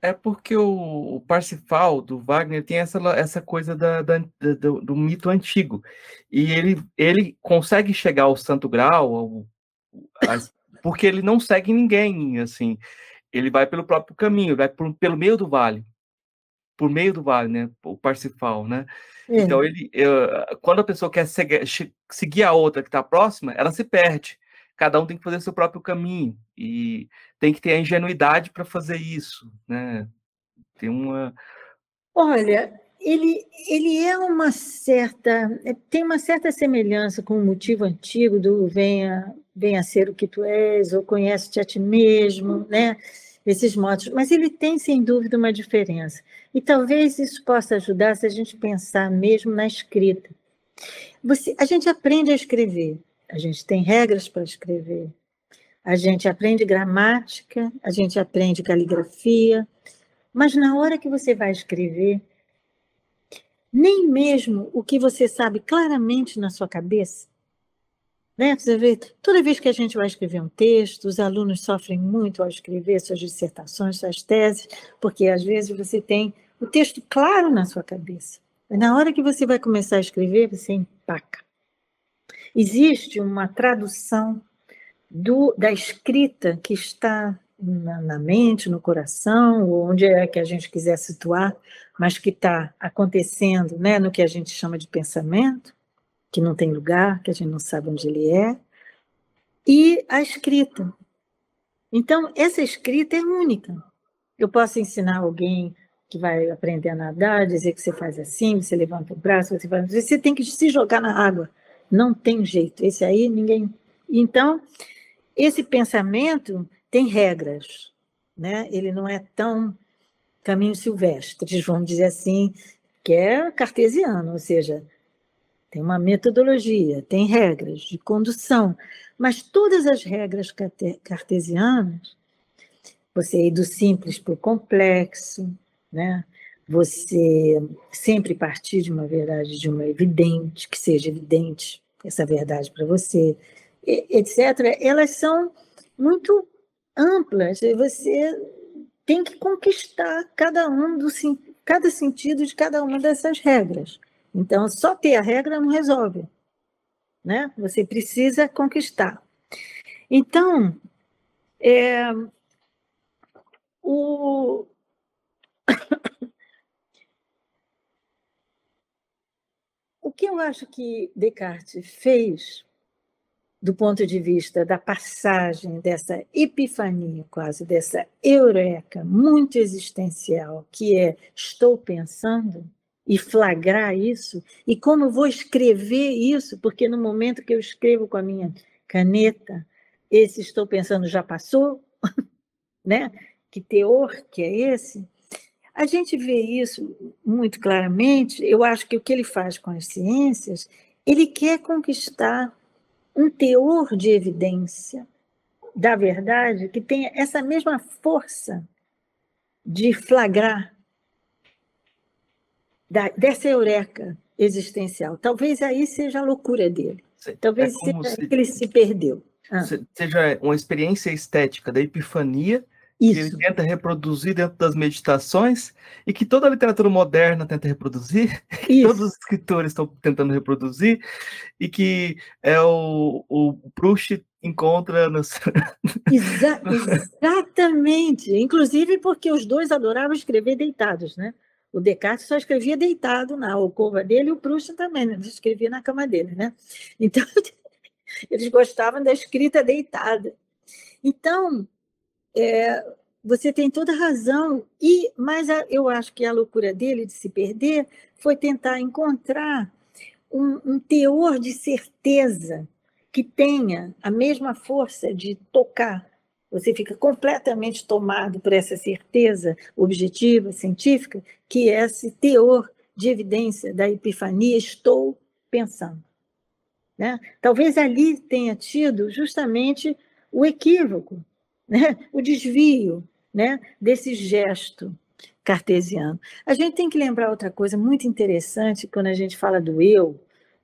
É porque o, o Parsifal do Wagner tem essa, essa coisa da, da, do, do, mito antigo. E ele, ele consegue chegar ao Santo Grau, ao, as, porque ele não segue ninguém, assim. Ele vai pelo próprio caminho, vai por, pelo meio do vale. Por meio do vale, né? O Parsifal, né? É. Então, ele, eu, quando a pessoa quer seguir, a outra que está próxima, ela se perde cada um tem que fazer seu próprio caminho e tem que ter a ingenuidade para fazer isso, né? Tem uma Olha, ele, ele é uma certa é, tem uma certa semelhança com o motivo antigo do venha venha ser o que tu és ou conhece-te a ti mesmo, né? Esses modos, mas ele tem sem dúvida uma diferença. E talvez isso possa ajudar se a gente pensar mesmo na escrita. Você, a gente aprende a escrever, a gente tem regras para escrever, a gente aprende gramática, a gente aprende caligrafia, mas na hora que você vai escrever, nem mesmo o que você sabe claramente na sua cabeça, né? Toda vez que a gente vai escrever um texto, os alunos sofrem muito ao escrever suas dissertações, suas teses, porque às vezes você tem o texto claro na sua cabeça. Na hora que você vai começar a escrever, você empaca. Existe uma tradução do, da escrita que está na, na, mente, no coração, onde é que a gente quiser situar, mas que está acontecendo né, no que a gente chama de pensamento, que não tem lugar, que a gente não sabe onde ele é, e a escrita. Então, essa escrita é única. Eu posso ensinar alguém que vai aprender a nadar, dizer que você faz assim, você levanta o braço, você faz. Você tem que se jogar na água. Não tem jeito. Esse aí ninguém. Então, esse pensamento tem regras, né? Ele não é tão caminho silvestre, vamos dizer assim, que é cartesiano, ou seja, tem uma metodologia, tem regras de condução, mas todas as regras cartesianas, você ir do simples para o complexo, né? Você sempre partir de uma verdade, de uma evidente, que seja evidente essa verdade para você, etc., elas são muito amplas e você tem que conquistar cada um do cada sentido de cada uma dessas regras. Então, só ter a regra não resolve, né? Você precisa conquistar. Então, é, o [COUGHS] O que eu acho que Descartes fez, do ponto de vista da passagem dessa epifania, quase dessa eureka muito existencial, que é estou pensando, e flagrar isso, e como eu vou escrever isso, porque no momento que eu escrevo com a minha caneta, esse estou pensando já passou, [LAUGHS] né? Que teor que é esse? A gente vê isso muito claramente. Eu acho que o que ele faz com as ciências, ele quer conquistar um teor de evidência da verdade que tenha essa mesma força de flagrar da, dessa eureka existencial. Talvez aí seja a loucura dele. Talvez é seja se, que ele se perdeu. Ah. Seja uma experiência estética da epifania isso. que ele tenta reproduzir dentro das meditações e que toda a literatura moderna tenta reproduzir, [LAUGHS] todos os escritores estão tentando reproduzir e que é o, o Proust encontra nos... [LAUGHS] Exa exatamente, inclusive porque os dois adoravam escrever deitados, né? O Descartes só escrevia deitado na alcova dele e o Proust também, né? escrevia na cama dele, né? [LAUGHS] Então, [LAUGHS] eles gostavam da escrita deitada. Então, é, você tem toda razão, e mas a, eu acho que a loucura dele de se perder foi tentar encontrar um, um teor de certeza que tenha a mesma força de tocar. Você fica completamente tomado por essa certeza objetiva, científica, que esse teor de evidência da epifania, estou pensando. Né? Talvez ali tenha tido justamente o equívoco, né? o desvio né? desse gesto cartesiano. A gente tem que lembrar outra coisa muito interessante quando a gente fala do eu,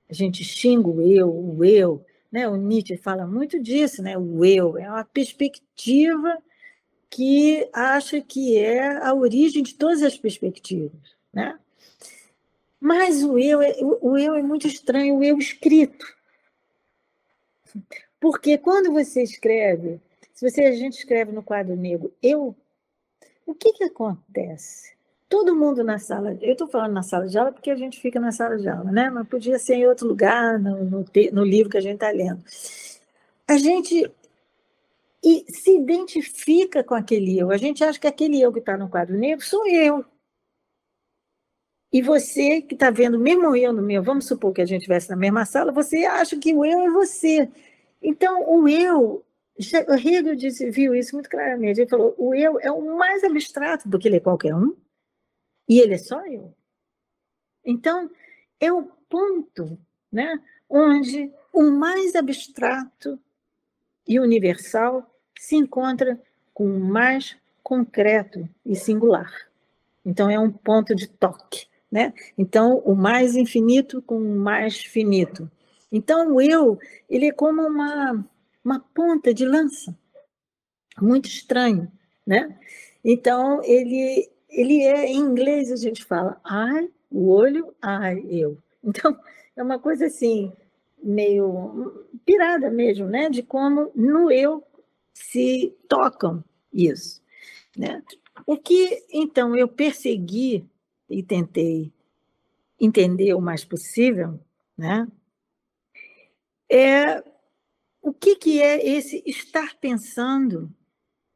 a gente xinga o eu, o eu, né? O Nietzsche fala muito disso, né? O eu é uma perspectiva que acha que é a origem de todas as perspectivas, né? Mas o eu é, o eu é muito estranho, o eu escrito. Porque quando você escreve, se você a gente escreve no quadro negro eu, o que que acontece? todo mundo na sala, eu estou falando na sala de aula porque a gente fica na sala de aula, né? Mas podia ser em outro lugar, no, no, no livro que a gente está lendo. A gente e se identifica com aquele eu. A gente acha que aquele eu que está no quadro negro sou eu. E você que está vendo, mesmo eu no meu, vamos supor que a gente estivesse na mesma sala, você acha que o eu é você. Então, o eu, o Hegel disse, viu isso muito claramente. Ele falou: o eu é o mais abstrato do que ele é qualquer um. E ele é só eu. Então, é o ponto né, onde o mais abstrato e universal se encontra com o mais concreto e singular. Então, é um ponto de toque. Né? Então, o mais infinito com o mais finito. Então, o eu, ele é como uma, uma ponta de lança, muito estranho, né? Então, ele, ele é, em inglês a gente fala ai, o olho, ai, eu. Então, é uma coisa assim, meio pirada mesmo, né? De como no eu se tocam isso, né? O que, então, eu persegui e tentei entender o mais possível, né? É o que, que é esse estar pensando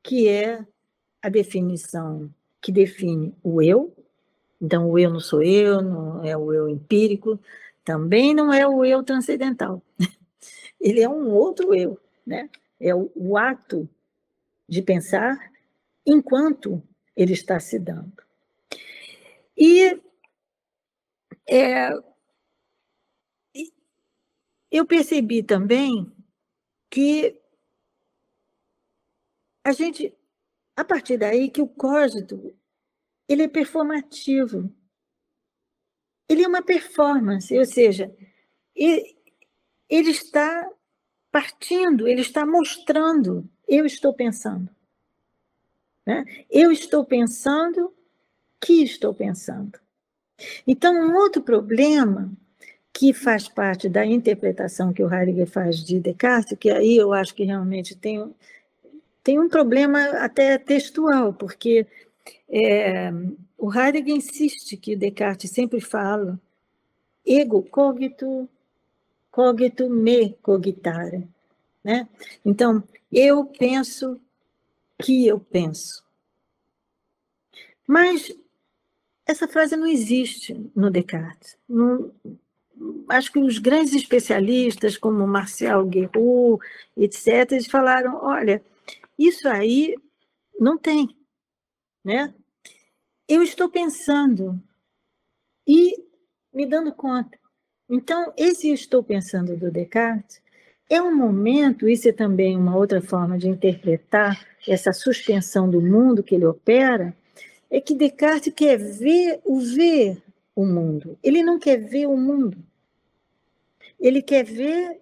que é a definição que define o eu. Então, o eu não sou eu, não é o eu empírico, também não é o eu transcendental. [LAUGHS] Ele é um outro eu, né? É o, o ato de pensar enquanto ele está se dando. E é, eu percebi também que a gente a partir daí que o código ele é performativo. Ele é uma performance, ou seja, ele, está partindo, ele está mostrando, eu estou pensando. Né? Eu estou pensando que estou pensando. Então, um outro problema que faz parte da interpretação que o Heidegger faz de Descartes, que aí eu acho que realmente tem, tem um problema até textual, porque é, o Heidegger insiste que Descartes sempre fala ego cogito, cogito me cogitare. Né? Então, eu penso que eu penso. Mas essa frase não existe no Descartes. Não, acho que os grandes especialistas, como Marcel Guerrou, etc., eles falaram: olha, isso aí não tem. Né? Eu estou pensando e me dando conta. Então, esse estou pensando do Descartes é um momento, isso é também uma outra forma de interpretar essa suspensão do mundo que ele opera, é que Descartes quer ver o ver o mundo. Ele não quer ver o mundo. Ele quer ver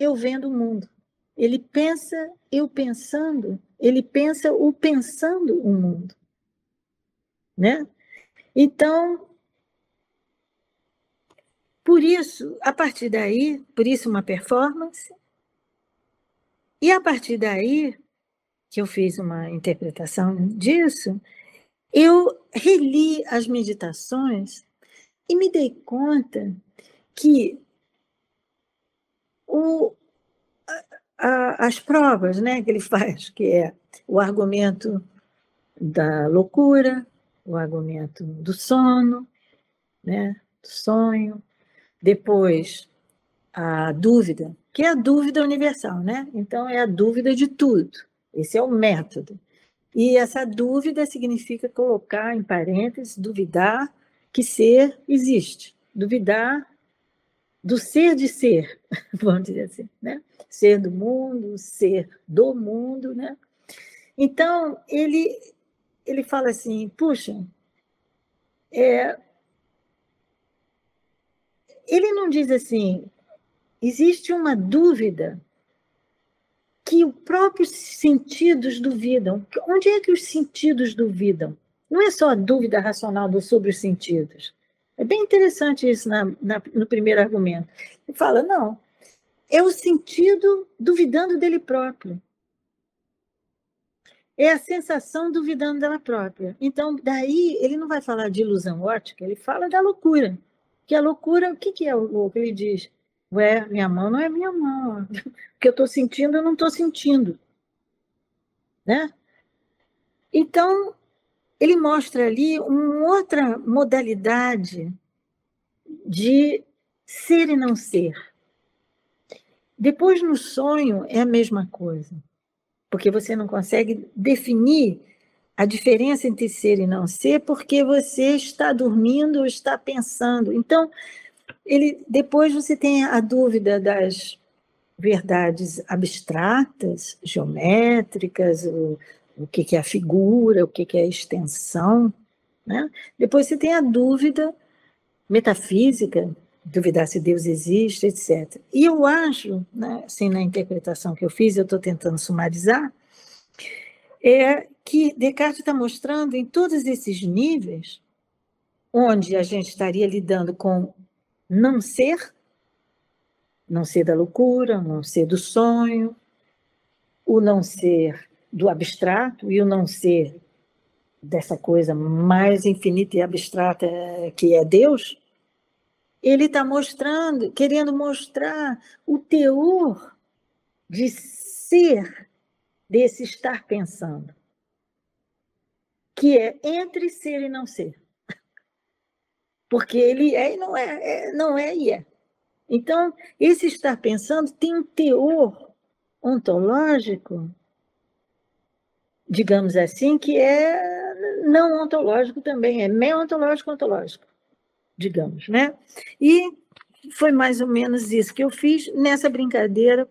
eu vendo o mundo. Ele pensa eu pensando, ele pensa o pensando o mundo. Né? Então, por isso, a partir daí, por isso uma performance, e a partir daí, que eu fiz uma interpretação disso, eu reli as meditações e me dei conta que o, as provas né, que ele [LAUGHS] faz, que é o argumento da loucura, o argumento do sono, né, do sonho, depois a dúvida, que é a dúvida universal, né? Então é a dúvida de tudo. Esse é o método. E essa dúvida significa colocar em parênteses, duvidar que ser existe, duvidar do ser de ser, [LAUGHS] vamos dizer assim, né? Ser do mundo, ser do mundo, né? Então, ele, ele fala assim, puxa, é, ele não diz assim, existe uma dúvida que os próprios sentidos duvidam. Onde é que os sentidos duvidam? Não é só a dúvida racional sobre os sentidos. É bem interessante isso na, na, no primeiro argumento. Ele fala, não, é o sentido duvidando dele próprio. É a sensação duvidando dela própria. Então, daí, ele não vai falar de ilusão ótica, ele fala da loucura. Que a loucura, o que, que é o louco? Ele diz, ué, minha mão não é minha mão. [LAUGHS] O que eu estou sentindo, eu não estou sentindo. Né? Então, ele mostra ali uma outra modalidade de ser e não ser. Depois, no sonho, é a mesma coisa, porque você não consegue definir a diferença entre ser e não ser, porque você está dormindo ou está pensando. Então, ele depois você tem a dúvida das verdades abstratas, geométricas, o, o que, que é a figura, o que, que é a extensão. Né? Depois você tem a dúvida metafísica, duvidar se Deus existe, etc. E eu acho, né, assim, na interpretação que eu fiz, eu estou tentando sumarizar, é que Descartes está mostrando em todos esses níveis, onde a gente estaria lidando com não ser, não ser da loucura, não ser do sonho, o não ser do abstrato e o não ser dessa coisa mais infinita e abstrata que é Deus, ele está mostrando, querendo mostrar o teor de ser desse estar pensando, que é entre ser e não ser. Porque ele é e não é, é não é e é. Então, esse estar pensando tem um teor ontológico digamos assim, que é não ontológico também, é meio ontológico ontológico, digamos, né? E foi mais ou menos isso que eu fiz nessa brincadeira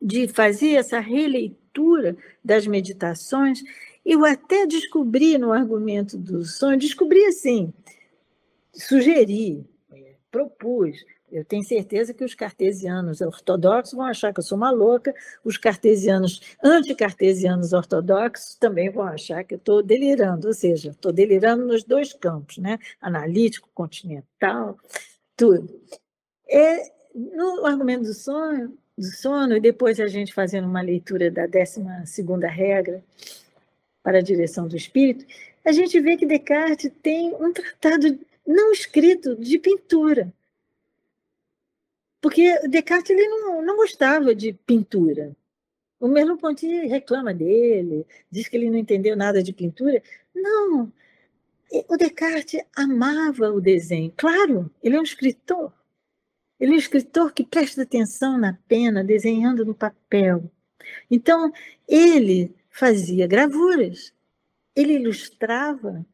de fazer essa releitura das meditações. Eu até descobri no argumento do sonho, descobri assim, sugeri, propus eu tenho certeza que os cartesianos ortodoxos vão achar que eu sou uma louca, os cartesianos anticartesianos ortodoxos também vão achar que eu estou delirando, ou seja, estou delirando nos dois campos, né? analítico, continental, tudo. É, no argumento do sonho, do sono, e depois a gente fazendo uma leitura da 12 regra para a direção do espírito, a gente vê que Descartes tem um tratado não escrito de pintura porque Descartes ele não, não gostava de pintura. O Merleau-Ponty reclama dele, diz que ele não entendeu nada de pintura. Não, o Descartes amava o desenho. Claro, ele é um escritor. Ele é um escritor que presta atenção na pena, desenhando no papel. Então, ele fazia gravuras, ele ilustrava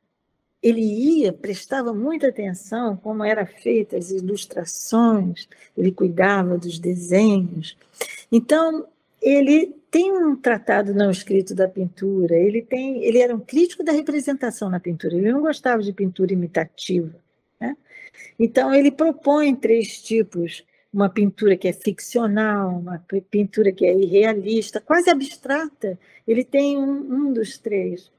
ele ia, prestava muita atenção como eram feitas as ilustrações, ele cuidava dos desenhos. Então, ele tem um tratado não escrito da pintura, ele tem, ele era um crítico da representação na pintura, ele não gostava de pintura imitativa. Né? Então, ele propõe três tipos uma pintura que é ficcional, uma pintura que é irrealista, quase abstrata. Ele tem um, um dos três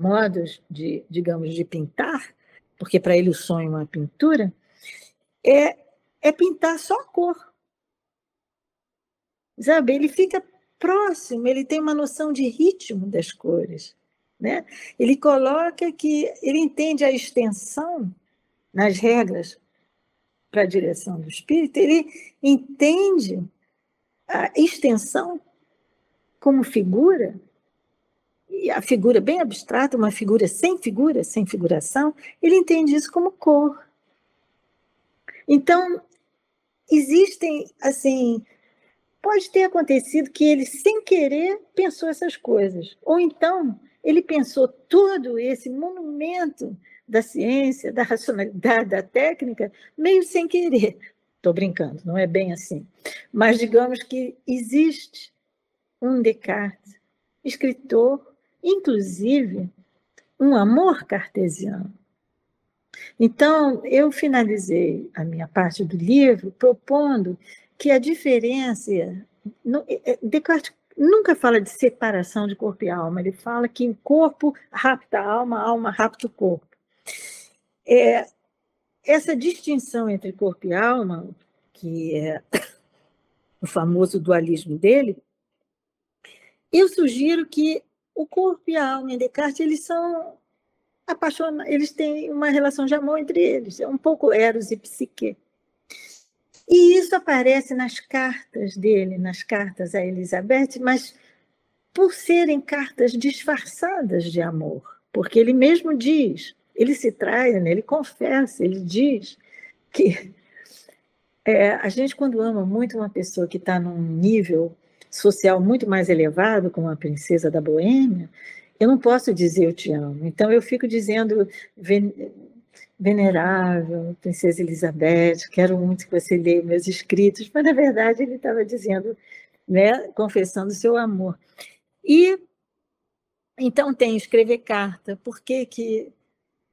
modos de, digamos, de pintar, porque para ele o sonho é uma pintura, é, é pintar só a cor. Sabe? Ele fica próximo, ele tem uma noção de ritmo das cores. Né? Ele coloca que ele entende a extensão nas regras para a direção do espírito, ele entende a extensão como figura, e a figura bem abstrata, uma figura sem figura, sem figuração, ele entende isso como cor. Então, existem, assim, pode ter acontecido que ele, sem querer, pensou essas coisas. Ou então, ele pensou todo esse monumento da ciência, da racionalidade, da técnica, meio sem querer. Estou brincando, não é bem assim. Mas digamos que existe um Descartes, escritor, inclusive um amor cartesiano. Então, eu finalizei a minha parte do livro propondo que a diferença. É, Descartes nunca fala de separação de corpo e alma, ele fala que o corpo rapta a alma, a alma rapta o corpo. É, essa distinção entre corpo e alma, que é [COUGHS] o famoso dualismo dele, eu sugiro que o corpo e a alma em Descartes eles são apaixonados, eles têm uma relação de amor entre eles, é um pouco eros e psique. E isso aparece nas cartas dele, nas cartas a Elizabeth, mas por serem cartas disfarçadas de amor, porque ele mesmo diz: ele se trai, né? ele confessa, ele diz que é, a gente, quando ama muito uma pessoa que está num nível social muito mais elevado, como a princesa da Boêmia, eu não posso dizer eu te amo. Então eu fico dizendo venerável, princesa Elizabeth, quero muito que você leia meus escritos, mas na verdade ele estava dizendo, né, confessando seu amor. E então tem escrever carta. Por que que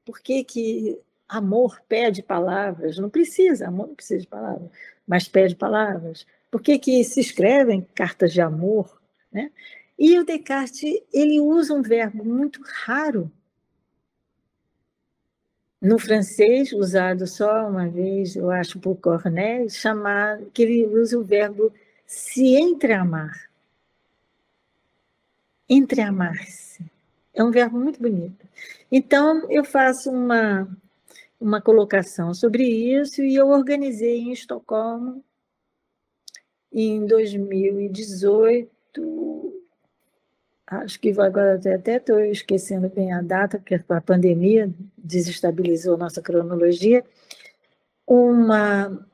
por que, que amor pede palavras? Não precisa, amor não precisa de palavras, mas pede palavras. Por que, que se escrevem cartas de amor? Né? E o Descartes ele usa um verbo muito raro no francês, usado só uma vez, eu acho, por Corneille, chamar, que ele usa o verbo se entreamar. Entreamar-se. É um verbo muito bonito. Então, eu faço uma, uma colocação sobre isso e eu organizei em Estocolmo, em 2018, acho que agora até estou esquecendo bem a data, porque a pandemia desestabilizou nossa cronologia, uma,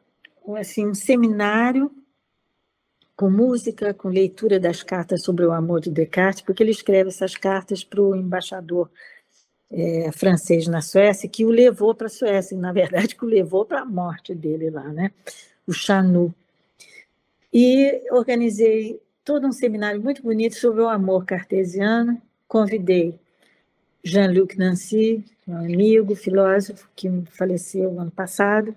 assim, um seminário com música, com leitura das cartas sobre o amor de Descartes, porque ele escreve essas cartas para o embaixador é, francês na Suécia, que o levou para a Suécia, na verdade, [LAUGHS] que o levou para a morte dele lá, né? o Chanu. E organizei todo um seminário muito bonito sobre o amor cartesiano. Convidei Jean-Luc Nancy, um amigo, filósofo, que faleceu ano passado,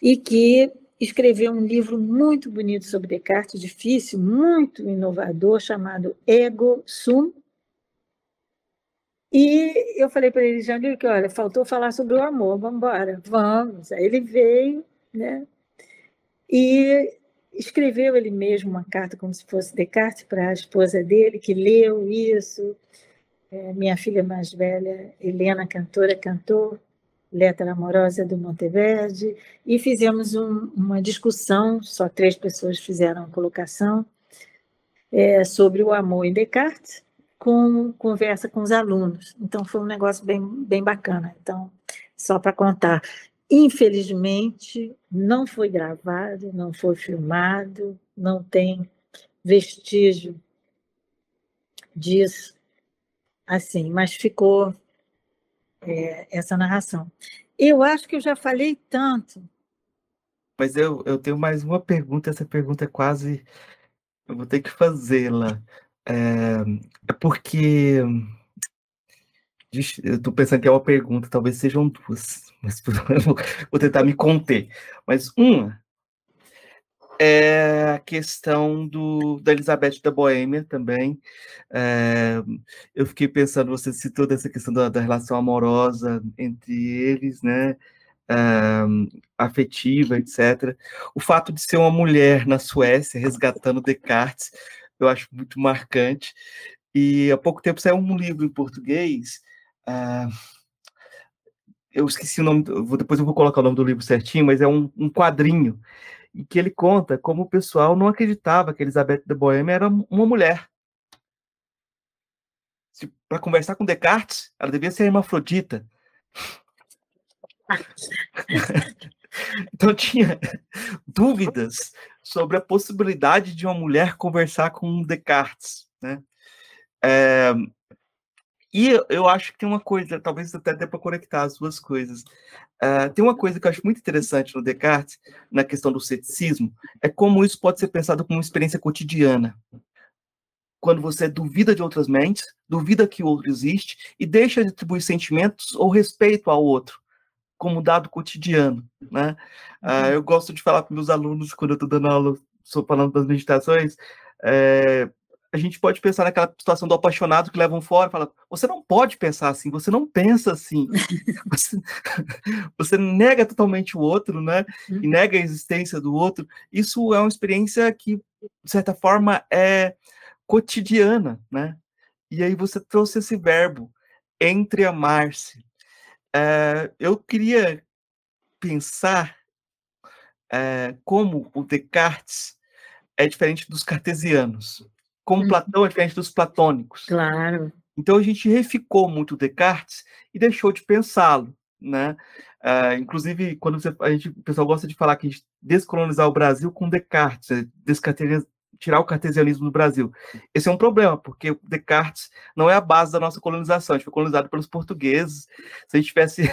e que escreveu um livro muito bonito sobre Descartes, difícil, muito inovador, chamado Ego Sum. E eu falei para ele, que olha, faltou falar sobre o amor, vamos embora, vamos. Aí ele veio, né? E escreveu ele mesmo uma carta como se fosse Descartes para a esposa dele, que leu isso. É, minha filha mais velha, Helena, cantora, cantou Letra Amorosa do Monteverde, e fizemos um, uma discussão, só três pessoas fizeram a colocação, é, sobre o amor em Descartes, com conversa com os alunos. Então, foi um negócio bem, bem bacana. Então, só para contar. Infelizmente, não foi gravado, não foi filmado, não tem vestígio disso, assim, mas ficou é, essa narração. Eu acho que eu já falei tanto. Mas eu, eu tenho mais uma pergunta, essa pergunta é quase. Eu vou ter que fazê-la. É, é porque. Eu estou pensando que é uma pergunta, talvez sejam duas, [LAUGHS] mas vou tentar me conter. Mas uma é a questão do, da Elizabeth da Boêmia também. É, eu fiquei pensando, você citou dessa questão da, da relação amorosa entre eles, né? É, afetiva, etc. O fato de ser uma mulher na Suécia resgatando Descartes, eu acho muito marcante. E há pouco tempo saiu um livro em português Uh, eu esqueci o nome, depois eu vou colocar o nome do livro certinho, mas é um, um quadrinho em que ele conta como o pessoal não acreditava que Elizabeth de Bohemia era uma mulher. Para conversar com Descartes, ela devia ser hermafrodita. [LAUGHS] então tinha dúvidas sobre a possibilidade de uma mulher conversar com Descartes, né? É, e eu acho que tem uma coisa, talvez até dê para conectar as duas coisas. Uh, tem uma coisa que eu acho muito interessante no Descartes, na questão do ceticismo, é como isso pode ser pensado como uma experiência cotidiana. Quando você duvida de outras mentes, duvida que o outro existe e deixa de atribuir sentimentos ou respeito ao outro, como dado cotidiano. Né? Uh, eu gosto de falar para meus alunos, quando eu estou dando aula, estou falando das meditações, é, a gente pode pensar naquela situação do apaixonado que levam fora e fala: você não pode pensar assim, você não pensa assim. [LAUGHS] você, você, nega totalmente o outro, né? E uhum. nega a existência do outro. Isso é uma experiência que, de certa forma, é cotidiana, né? E aí você trouxe esse verbo, entre amar-se. É, eu queria pensar é, como o Descartes é diferente dos cartesianos como uhum. Platão é diferente dos platônicos. Claro. Então a gente reficou muito Descartes e deixou de pensá-lo, né? Uh, inclusive, quando você, a gente, o pessoal gosta de falar que a gente descolonizar o Brasil com Descartes, é tirar o cartesianismo do Brasil. Esse é um problema, porque Descartes não é a base da nossa colonização, a gente foi colonizado pelos portugueses. Se a gente tivesse,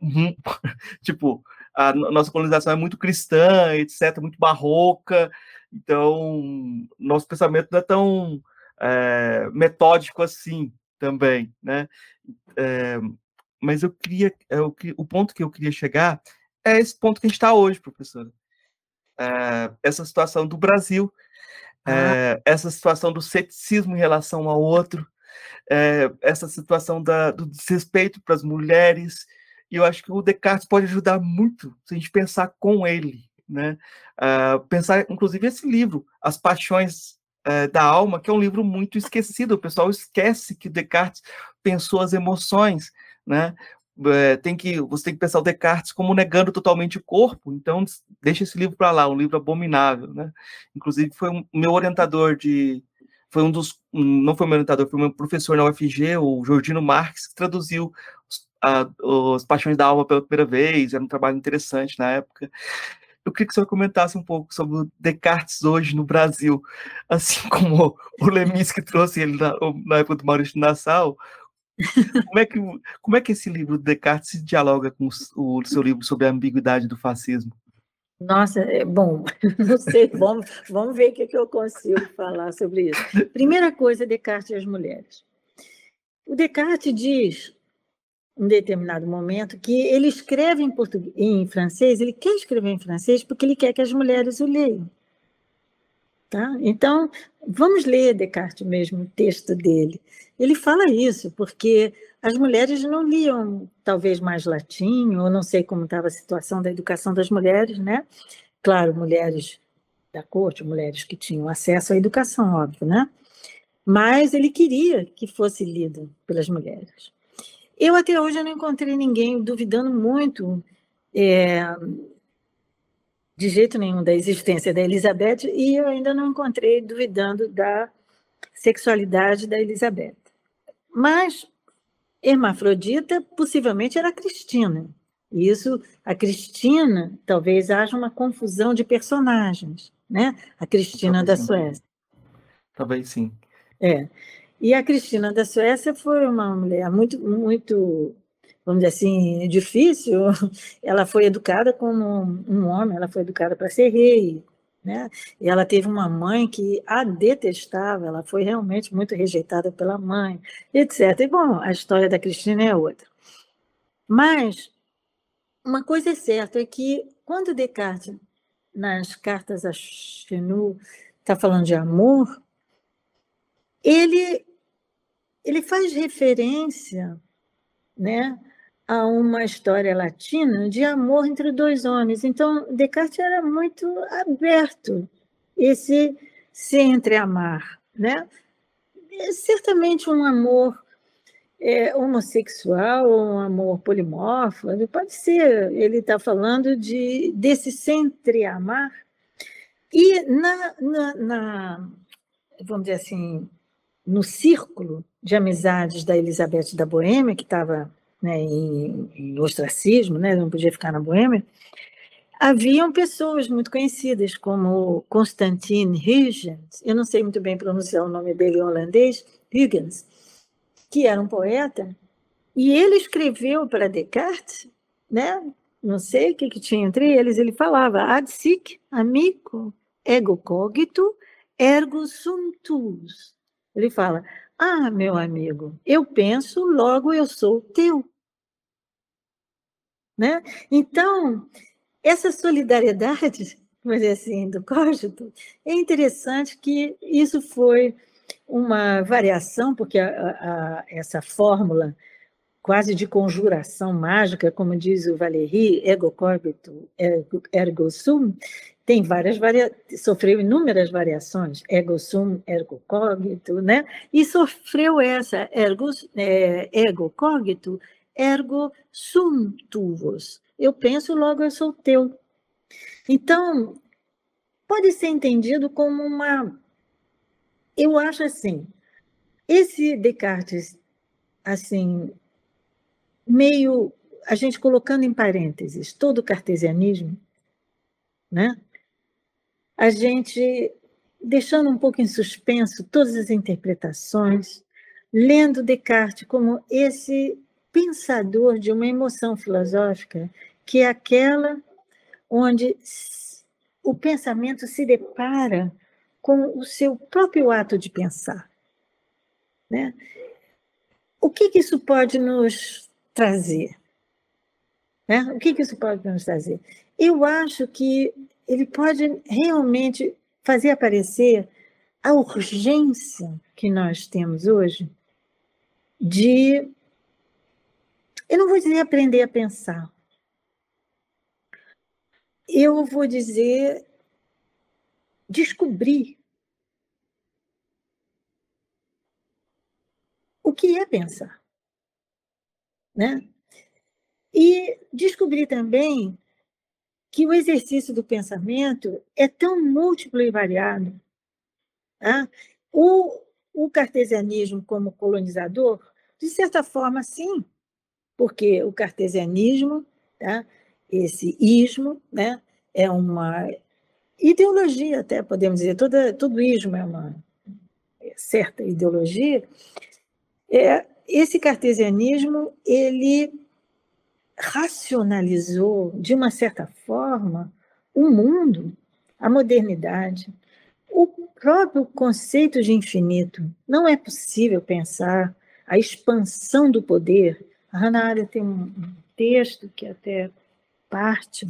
[LAUGHS] tipo, a nossa colonização é muito cristã, etc., muito barroca, então, nosso pensamento não é tão é, metódico assim também, né? É, mas eu queria, é, o, o ponto que eu queria chegar é esse ponto que a gente está hoje, professora. É, essa situação do Brasil, ah. essa situação do ceticismo em relação ao outro, essa situação da, do desrespeito para as mulheres, e eu acho que o Descartes pode ajudar muito se a gente pensar com ele, né? Uh, pensar, inclusive, esse livro, As Paixões uh, da Alma, que é um livro muito esquecido. O pessoal esquece que Descartes pensou as emoções, né? Uh, tem que você tem que pensar o Descartes como negando totalmente o corpo. Então, deixa esse livro para lá, um livro abominável, né? Inclusive, foi um meu orientador de foi um dos, não foi meu orientador, foi meu professor na UFG, o Jordino Marques, que traduziu as, as Paixões da Alma pela primeira vez, era um trabalho interessante na época. Eu queria que o senhor comentasse um pouco sobre o Descartes hoje no Brasil, assim [LAUGHS] como o Lemis que trouxe ele na, na época do Maurício Nassau. Como é, que, como é que esse livro Descartes se dialoga com o, o seu livro sobre a ambiguidade do fascismo? Nossa, é bom, [LAUGHS] não sei, vamos, vamos ver o que, que eu consigo falar sobre isso. Primeira coisa, Descartes e as mulheres. O Descartes diz um determinado momento que ele escreve em português, em francês, ele quer escrever em francês porque ele quer que as mulheres o leiam. Tá? Então, vamos ler Descartes mesmo, o texto dele. Ele fala isso porque as mulheres não liam talvez mais latim, ou não sei como estava a situação da educação das mulheres, né? Claro, mulheres da corte, mulheres que tinham acesso à educação, óbvio, né? Mas ele queria que fosse lido pelas mulheres. Eu até hoje não encontrei ninguém duvidando muito é, de jeito nenhum da existência da Elizabeth e eu ainda não encontrei duvidando da sexualidade da Elizabeth. Mas hermafrodita possivelmente era a Cristina. Isso, a Cristina, talvez haja uma confusão de personagens, né? A Cristina talvez da Suécia. Talvez sim. É. E a Cristina da Suécia foi uma mulher muito, muito vamos dizer assim, difícil, [LAUGHS] ela foi educada como um homem, ela foi educada para ser rei, né? E ela teve uma mãe que a detestava, ela foi realmente muito rejeitada pela mãe, etc. E, bom, a história da Cristina é outra. Mas uma coisa é certa, é que quando Descartes, nas cartas a Chenu, está falando de amor, ele, ele faz referência né, a uma história latina de amor entre dois homens. Então, Descartes era muito aberto esse se entreamar, né? É certamente um amor é, homossexual um amor polimorfo, pode ser, ele está falando de, desse se entreamar. E na, na, na, vamos dizer assim, no círculo de amizades da Elizabeth da Boêmia, que estava né, em, em ostracismo, né, não podia ficar na Boêmia, haviam pessoas muito conhecidas, como Constantine Huygens, eu não sei muito bem pronunciar o nome dele em holandês, Huygens, que era um poeta, e ele escreveu para Descartes, né, não sei o que, que tinha entre eles, ele falava ad sic amico ego cogito ergo sum tuus. Ele fala, ah, meu amigo, eu penso, logo eu sou teu. Né? Então, essa solidariedade, [LAUGHS] vamos dizer assim, do cógito, é interessante que isso foi uma variação, porque a, a, essa fórmula quase de conjuração mágica, como diz o Valéry, ego cogito, ergo sum, tem várias variações, sofreu inúmeras variações, ego sum, ergo cogito, né? E sofreu essa ergo, é, ego cogito, ergo sum tuvos. Eu penso, logo eu sou teu. Então, pode ser entendido como uma. Eu acho assim, esse Descartes, assim, meio. A gente colocando em parênteses todo o cartesianismo, né? A gente deixando um pouco em suspenso todas as interpretações, lendo Descartes como esse pensador de uma emoção filosófica que é aquela onde o pensamento se depara com o seu próprio ato de pensar. Né? O que, que isso pode nos trazer? Né? O que, que isso pode nos trazer? Eu acho que ele pode realmente fazer aparecer a urgência que nós temos hoje de eu não vou dizer aprender a pensar. Eu vou dizer descobrir o que é pensar. Né? E descobrir também que o exercício do pensamento é tão múltiplo e variado. Tá? O, o cartesianismo como colonizador, de certa forma, sim, porque o cartesianismo, tá? esse ismo, né? é uma ideologia, até podemos dizer, toda, todo ismo é uma certa ideologia. É, esse cartesianismo, ele racionalizou, de uma certa forma, o mundo, a modernidade, o próprio conceito de infinito. Não é possível pensar a expansão do poder a Hannah Arendt tem um texto que até parte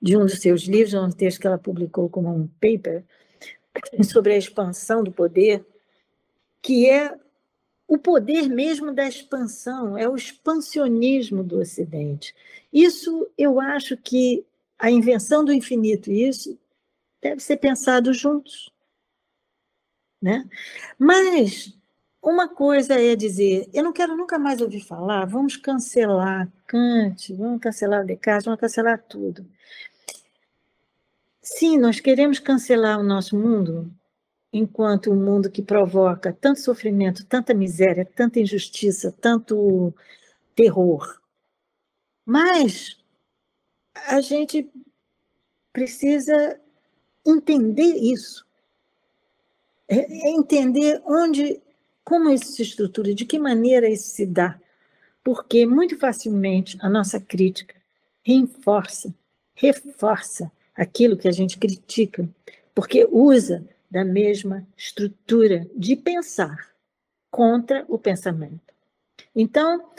de um dos seus livros, um texto que ela publicou como um paper, sobre a expansão do poder, que é o poder mesmo da expansão, é o expansionismo do Ocidente. Isso eu acho que a invenção do infinito e isso deve ser pensado juntos. Né? Mas uma coisa é dizer, eu não quero nunca mais ouvir falar, vamos cancelar Kant, vamos cancelar Descartes, vamos cancelar tudo. Sim, nós queremos cancelar o nosso mundo enquanto um mundo que provoca tanto sofrimento, tanta miséria, tanta injustiça, tanto terror. Mas a gente precisa entender isso. É, é entender onde como isso se estrutura, de que maneira isso se dá. porque muito facilmente a nossa crítica reforça, reforça aquilo que a gente critica, porque usa da mesma estrutura de pensar contra o pensamento. Então,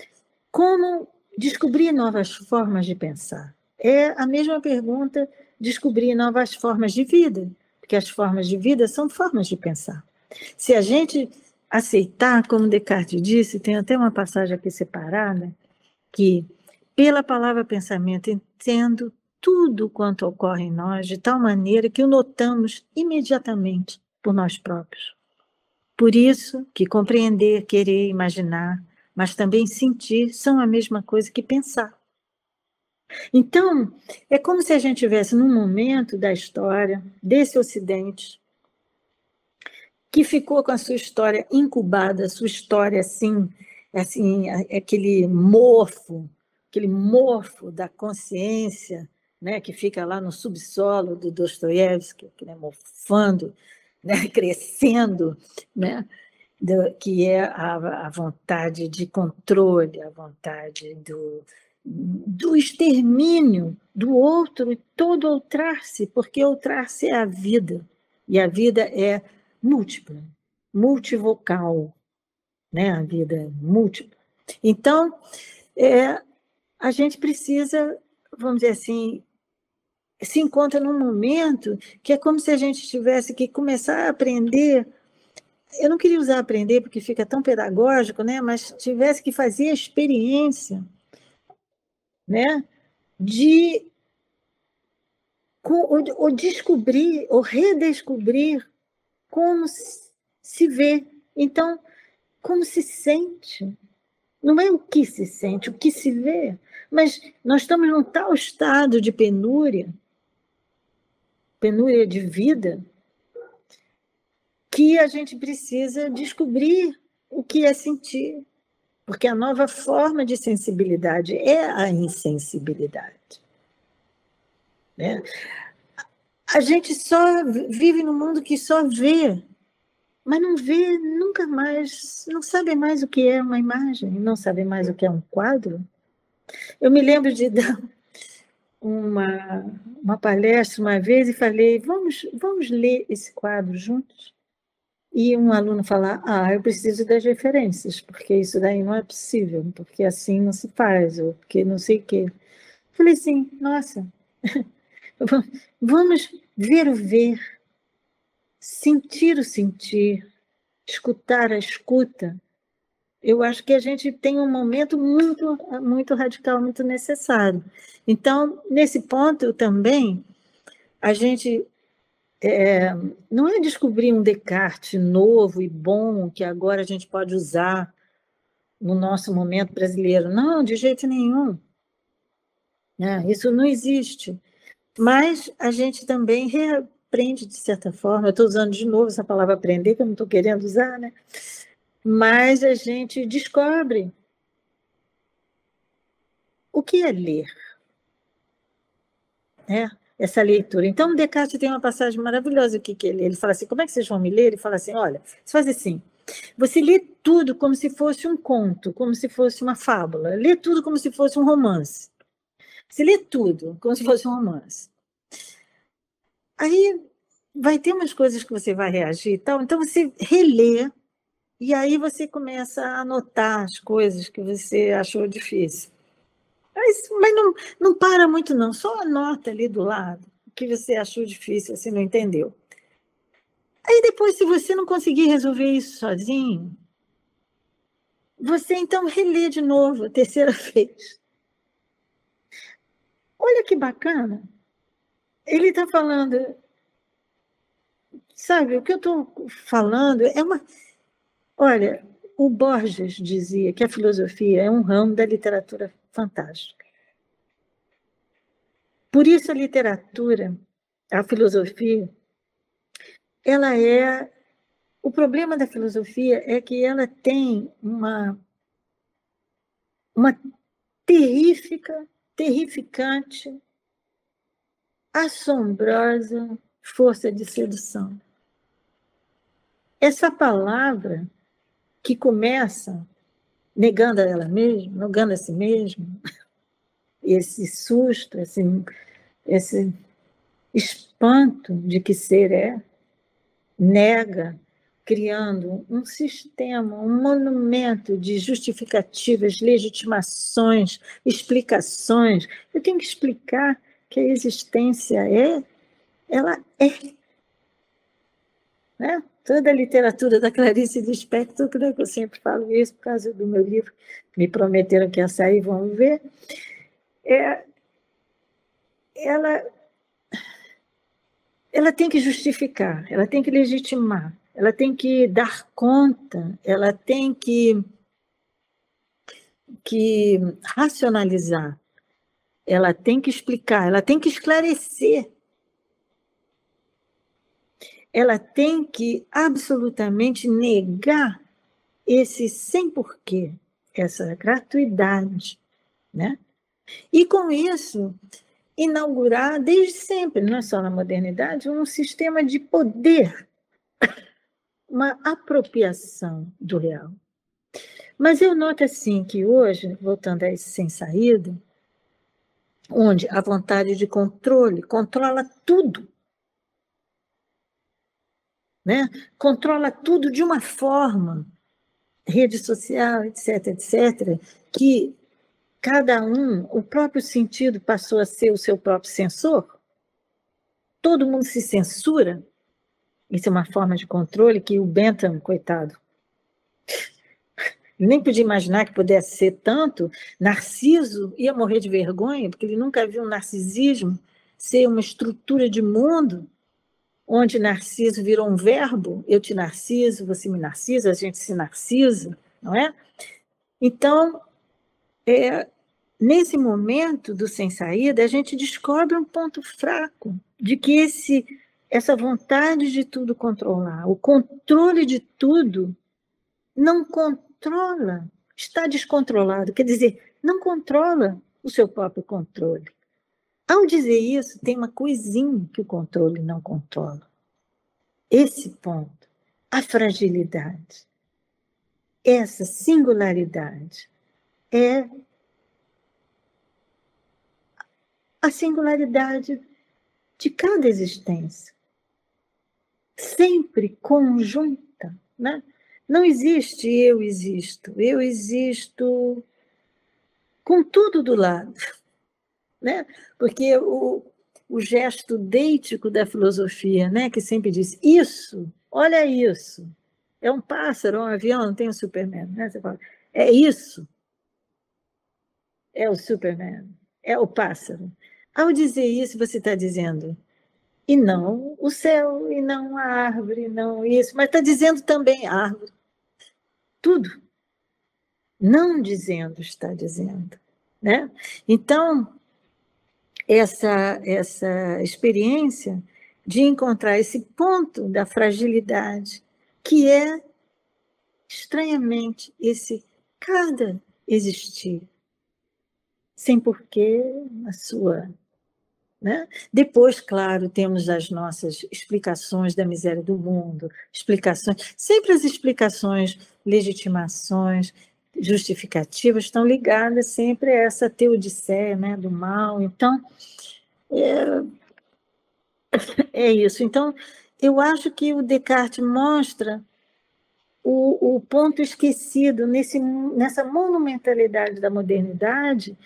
como descobrir novas formas de pensar? É a mesma pergunta descobrir novas formas de vida, porque as formas de vida são formas de pensar. Se a gente aceitar, como Descartes disse, tem até uma passagem aqui separada, que pela palavra pensamento entendo tudo quanto ocorre em nós de tal maneira que o notamos imediatamente por nós próprios. Por isso que compreender, querer, imaginar, mas também sentir são a mesma coisa que pensar. Então, é como se a gente estivesse num momento da história desse Ocidente que ficou com a sua história incubada, a sua história assim, assim, aquele morfo, aquele morfo da consciência, né, que fica lá no subsolo do Dostoiévski, que é morfando, né, [LAUGHS] crescendo, né, do, que é a, a vontade de controle, a vontade do, do extermínio do outro e todo outrar-se, porque outrar-se é a vida, e a vida é múltipla, multivocal, né? A vida é múltipla. Então, é, a gente precisa, vamos dizer assim, se encontra num momento que é como se a gente tivesse que começar a aprender. Eu não queria usar aprender porque fica tão pedagógico, né? Mas tivesse que fazer a experiência, né? De ou descobrir ou redescobrir como se vê. Então, como se sente. Não é o que se sente, o que se vê. Mas nós estamos num tal estado de penúria, penúria de vida, que a gente precisa descobrir o que é sentir. Porque a nova forma de sensibilidade é a insensibilidade. Né? A gente só vive num mundo que só vê, mas não vê nunca mais, não sabe mais o que é uma imagem, não sabe mais o que é um quadro. Eu me lembro de dar uma, uma palestra uma vez e falei: vamos, vamos ler esse quadro juntos? E um aluno falar: Ah, eu preciso das referências, porque isso daí não é possível, porque assim não se faz, ou porque não sei o quê. Falei assim: Nossa, [LAUGHS] Vamos ver o ver, sentir o sentir, escutar a escuta. Eu acho que a gente tem um momento muito, muito radical, muito necessário. Então, nesse ponto também, a gente é, não é descobrir um Descartes novo e bom que agora a gente pode usar no nosso momento brasileiro. Não, de jeito nenhum. É, isso não existe. Mas a gente também reaprende, de certa forma, eu estou usando de novo essa palavra aprender, que eu não estou querendo usar, né? Mas a gente descobre o que é ler. É, essa leitura. Então, Descartes tem uma passagem maravilhosa aqui que ele, ele fala assim: como é que vocês vão me ler? Ele fala assim: olha, você faz assim. Você lê tudo como se fosse um conto, como se fosse uma fábula. Lê tudo como se fosse um romance. Você lê tudo, como se fosse um romance. Aí vai ter umas coisas que você vai reagir e tal, então você relê, e aí você começa a anotar as coisas que você achou difícil. Mas, mas não, não para muito, não, só anota ali do lado o que você achou difícil, você não entendeu. Aí depois, se você não conseguir resolver isso sozinho, você então relê de novo a terceira [LAUGHS] vez. Olha que bacana. Ele está falando. Sabe, o que eu estou falando é uma. Olha, o Borges dizia que a filosofia é um ramo da literatura fantástica. Por isso a literatura, a filosofia, ela é. O problema da filosofia é que ela tem uma, uma terrífica terrificante, assombrosa força de sedução. Essa palavra que começa negando a ela mesma, negando a si mesmo. Esse susto, esse, esse espanto de que ser é, nega, criando um sistema, um monumento de justificativas, legitimações, explicações. Eu tenho que explicar que a existência é, ela é. Né? Toda a literatura da Clarice Lispector, eu sempre falo isso por causa do meu livro, me prometeram que ia sair, vamos ver, é, ela, ela tem que justificar, ela tem que legitimar, ela tem que dar conta, ela tem que, que racionalizar, ela tem que explicar, ela tem que esclarecer ela tem que absolutamente negar esse sem porquê, essa gratuidade, né? E com isso, inaugurar desde sempre, não é só na modernidade, um sistema de poder, uma apropriação do real. Mas eu noto assim que hoje, voltando a esse sem saída, onde a vontade de controle controla tudo, né? controla tudo de uma forma, rede social, etc., etc., que cada um, o próprio sentido passou a ser o seu próprio sensor. Todo mundo se censura. Isso é uma forma de controle que o Bentham, coitado, nem podia imaginar que pudesse ser tanto. Narciso ia morrer de vergonha, porque ele nunca viu o narcisismo ser uma estrutura de mundo onde Narciso virou um verbo, eu te narciso, você me narcisa, a gente se narcisa, não é? Então, é, nesse momento do sem saída, a gente descobre um ponto fraco de que esse, essa vontade de tudo controlar, o controle de tudo, não controla, está descontrolado, quer dizer, não controla o seu próprio controle. Ao dizer isso, tem uma coisinha que o controle não controla. Esse ponto, a fragilidade, essa singularidade é a singularidade de cada existência, sempre conjunta, né? Não existe eu existo, eu existo com tudo do lado né? Porque o, o gesto deítico da filosofia, né, que sempre diz isso, olha isso, é um pássaro, um avião, não tem um Superman, né? Você fala, é isso, é o Superman, é o pássaro. Ao dizer isso, você está dizendo e não o céu, e não a árvore, não isso, mas está dizendo também árvore, tudo. Não dizendo, está dizendo, né? Então essa, essa experiência de encontrar esse ponto da fragilidade, que é estranhamente esse cada existir, sem porquê na sua. Né? Depois, claro, temos as nossas explicações da miséria do mundo, explicações, sempre as explicações, legitimações, justificativas estão ligadas sempre a essa teodiceia né, do mal. Então, é, é isso. Então, eu acho que o Descartes mostra o, o ponto esquecido nesse, nessa monumentalidade da modernidade,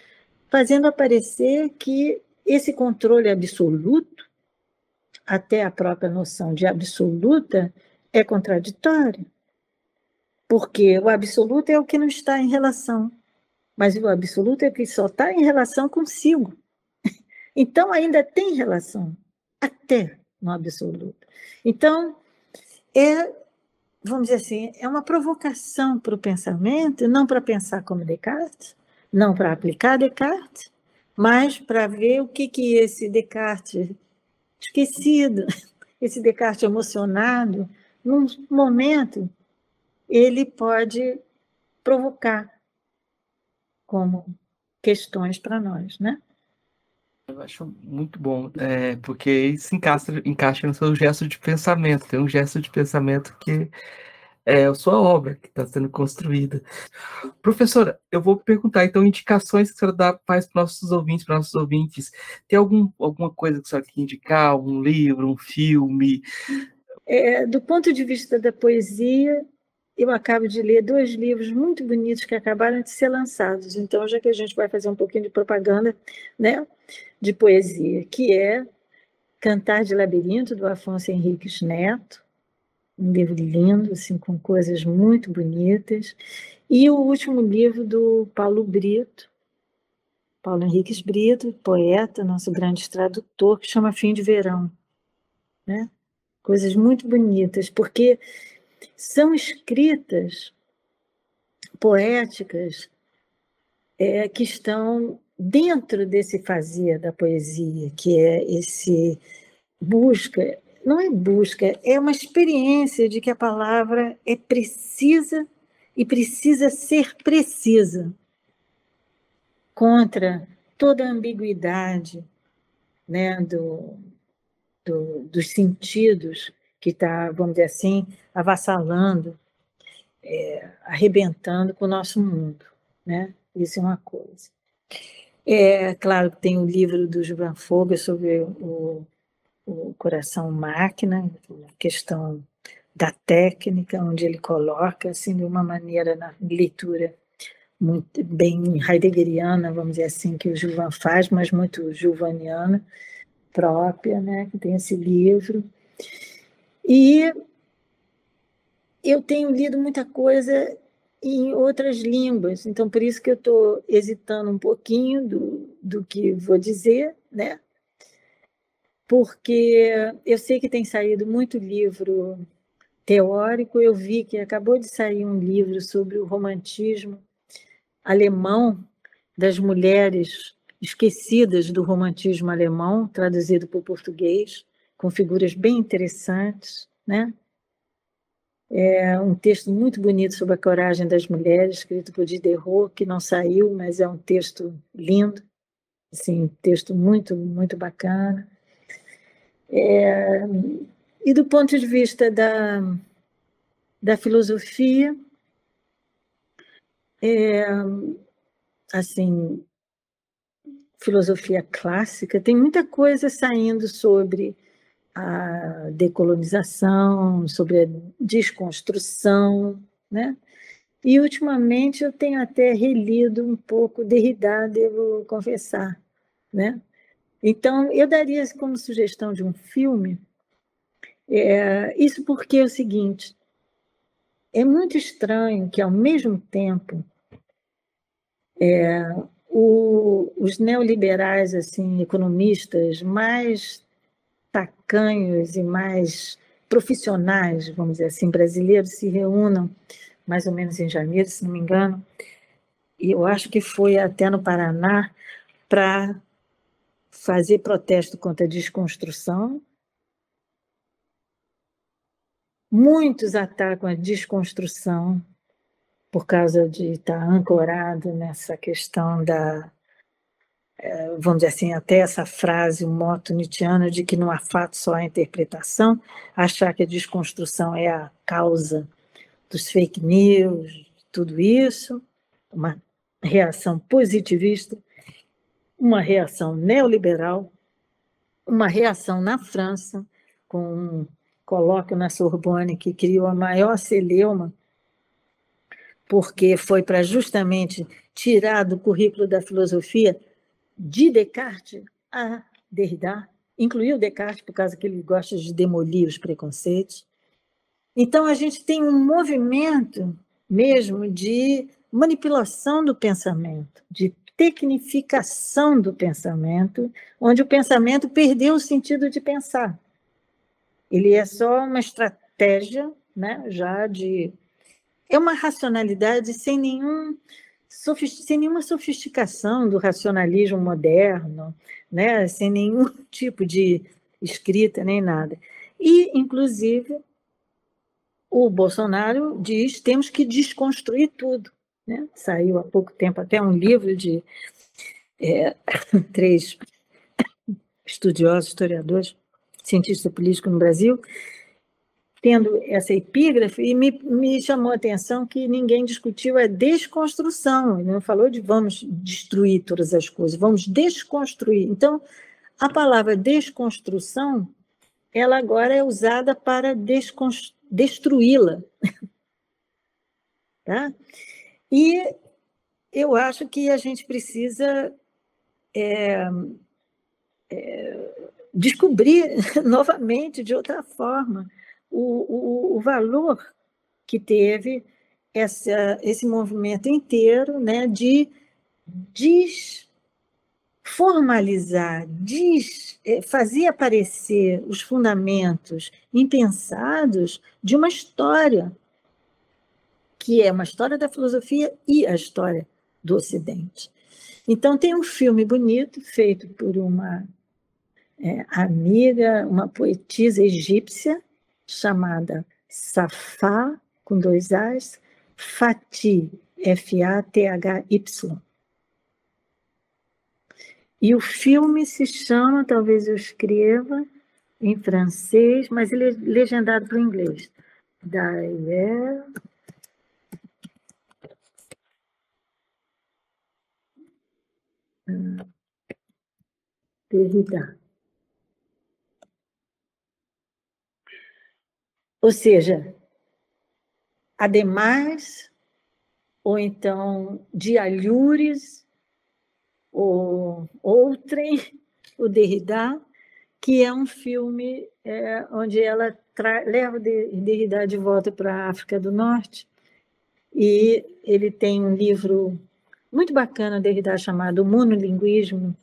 fazendo aparecer que esse controle absoluto, até a própria noção de absoluta, é contraditório. Porque o absoluto é o que não está em relação, mas o absoluto é o que só está em relação consigo. [LAUGHS] Então ainda tem relação, até no absoluto. Então, é, vamos dizer assim, é uma provocação para o pensamento, não para pensar como Descartes, não para aplicar Descartes, mas para ver o que, que esse Descartes esquecido, [LAUGHS] esse Descartes emocionado, num momento ele pode provocar como questões para nós, né? Eu acho muito bom, é, porque isso encaixa, encaixa no seu gesto de pensamento. Tem um gesto de pensamento que é a sua obra que está sendo construída. Professora, eu vou perguntar, então, indicações que a senhora dá, faz para nossos ouvintes, para nossos ouvintes. Tem algum, alguma coisa que a senhora quer indicar? Um livro, um filme? É, do ponto de vista da poesia, eu acabo de ler dois livros muito bonitos que acabaram de ser lançados. Então, já que a gente vai fazer um pouquinho de propaganda, né, de poesia, que é Cantar de Labirinto, do Afonso Henriques Neto, um livro lindo, assim, com coisas muito bonitas, e o último livro do Paulo Brito, Paulo Henriques Brito, poeta, nosso grande tradutor, que chama Fim de Verão. Né? Coisas muito bonitas, porque são escritas poéticas é, que estão dentro desse fazer da poesia, que é esse busca, não é busca, é uma experiência de que a palavra é precisa e precisa ser precisa contra toda a ambiguidade né, do, do, dos sentidos que está, vamos dizer assim, avassalando, é, arrebentando com o nosso mundo. Né? Isso é uma coisa. É claro que tem o livro do Gilvan Foga sobre o, o coração máquina, a questão da técnica, onde ele coloca, assim, de uma maneira na leitura muito bem heideggeriana, vamos dizer assim, que o Gilvan faz, mas muito gilvaniana própria, né, que tem esse livro. E eu tenho lido muita coisa em outras línguas, então por isso que eu estou hesitando um pouquinho do, do que vou dizer, né? Porque eu sei que tem saído muito livro teórico, eu vi que acabou de sair um livro sobre o romantismo alemão das mulheres esquecidas do romantismo alemão, traduzido para o português com figuras bem interessantes, né? É um texto muito bonito sobre a coragem das mulheres, escrito por Diderot, que não saiu, mas é um texto lindo, assim, texto muito, muito bacana. É, e do ponto de vista da, da filosofia, é, assim, filosofia clássica, tem muita coisa saindo sobre a decolonização, sobre a desconstrução, né? E ultimamente eu tenho até relido um pouco Derrida, devo confessar, né? Então eu daria como sugestão de um filme é, isso porque é o seguinte: é muito estranho que ao mesmo tempo é, o, os neoliberais, assim, economistas mais tacanhos e mais profissionais, vamos dizer assim, brasileiros se reúnam mais ou menos em janeiro, se não me engano, e eu acho que foi até no Paraná para fazer protesto contra a desconstrução. Muitos atacam a desconstrução por causa de estar ancorado nessa questão da vamos dizer assim, até essa frase, o moto nietzschiano de que não há fato, só há interpretação, achar que a desconstrução é a causa dos fake news, tudo isso, uma reação positivista, uma reação neoliberal, uma reação na França, com um colóquio na Sorbonne que criou a maior celeuma, porque foi para justamente tirar do currículo da filosofia de Descartes a Derrida, incluiu Descartes por causa que ele gosta de demolir os preconceitos. Então, a gente tem um movimento mesmo de manipulação do pensamento, de tecnificação do pensamento, onde o pensamento perdeu o sentido de pensar. Ele é só uma estratégia, né, já de é uma racionalidade sem nenhum sem nenhuma sofisticação do racionalismo moderno, né? sem nenhum [LAUGHS] tipo de escrita nem nada. E, inclusive, o Bolsonaro diz temos que desconstruir tudo. Né? Saiu há pouco tempo até um livro de é, [LAUGHS] três estudiosos, historiadores, cientistas políticos no Brasil, tendo essa epígrafe e me, me chamou a atenção que ninguém discutiu a desconstrução. Ele não falou de vamos destruir todas as coisas, vamos desconstruir. Então, a palavra desconstrução, ela agora é usada para destruí-la. [LAUGHS] tá? E eu acho que a gente precisa é, é, descobrir [LAUGHS] novamente, de outra forma, o, o, o valor que teve essa, esse movimento inteiro né, de desformalizar, des, é, fazer aparecer os fundamentos impensados de uma história, que é uma história da filosofia e a história do Ocidente. Então, tem um filme bonito feito por uma é, amiga, uma poetisa egípcia, chamada Safá, com dois As, Fati, F-A-T-H-Y. E o filme se chama, talvez eu escreva em francês, mas ele é legendado para o inglês. Daer. Derrida. Ou seja, ademais, ou então de alhures, ou outrem, [LAUGHS] o Derrida, que é um filme é, onde ela leva o Derrida de volta para a África do Norte, e ele tem um livro muito bacana, Derrida, chamado Monolinguismo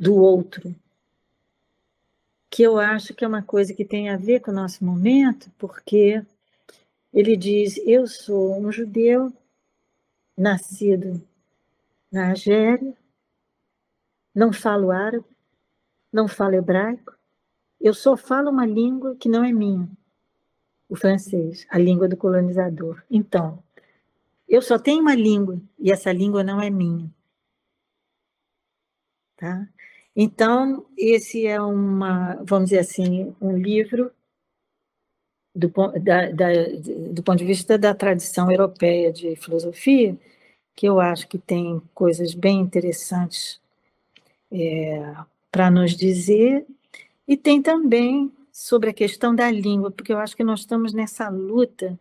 do Outro, que eu acho que é uma coisa que tem a ver com o nosso momento, porque ele diz: Eu sou um judeu nascido na Argélia, não falo árabe, não falo hebraico, eu só falo uma língua que não é minha, o francês, a língua do colonizador. Então, eu só tenho uma língua e essa língua não é minha. Tá? Então, esse é uma, vamos dizer assim, um livro do, da, da, do ponto de vista da tradição europeia de filosofia, que eu acho que tem coisas bem interessantes é, para nos dizer, e tem também sobre a questão da língua, porque eu acho que nós estamos nessa luta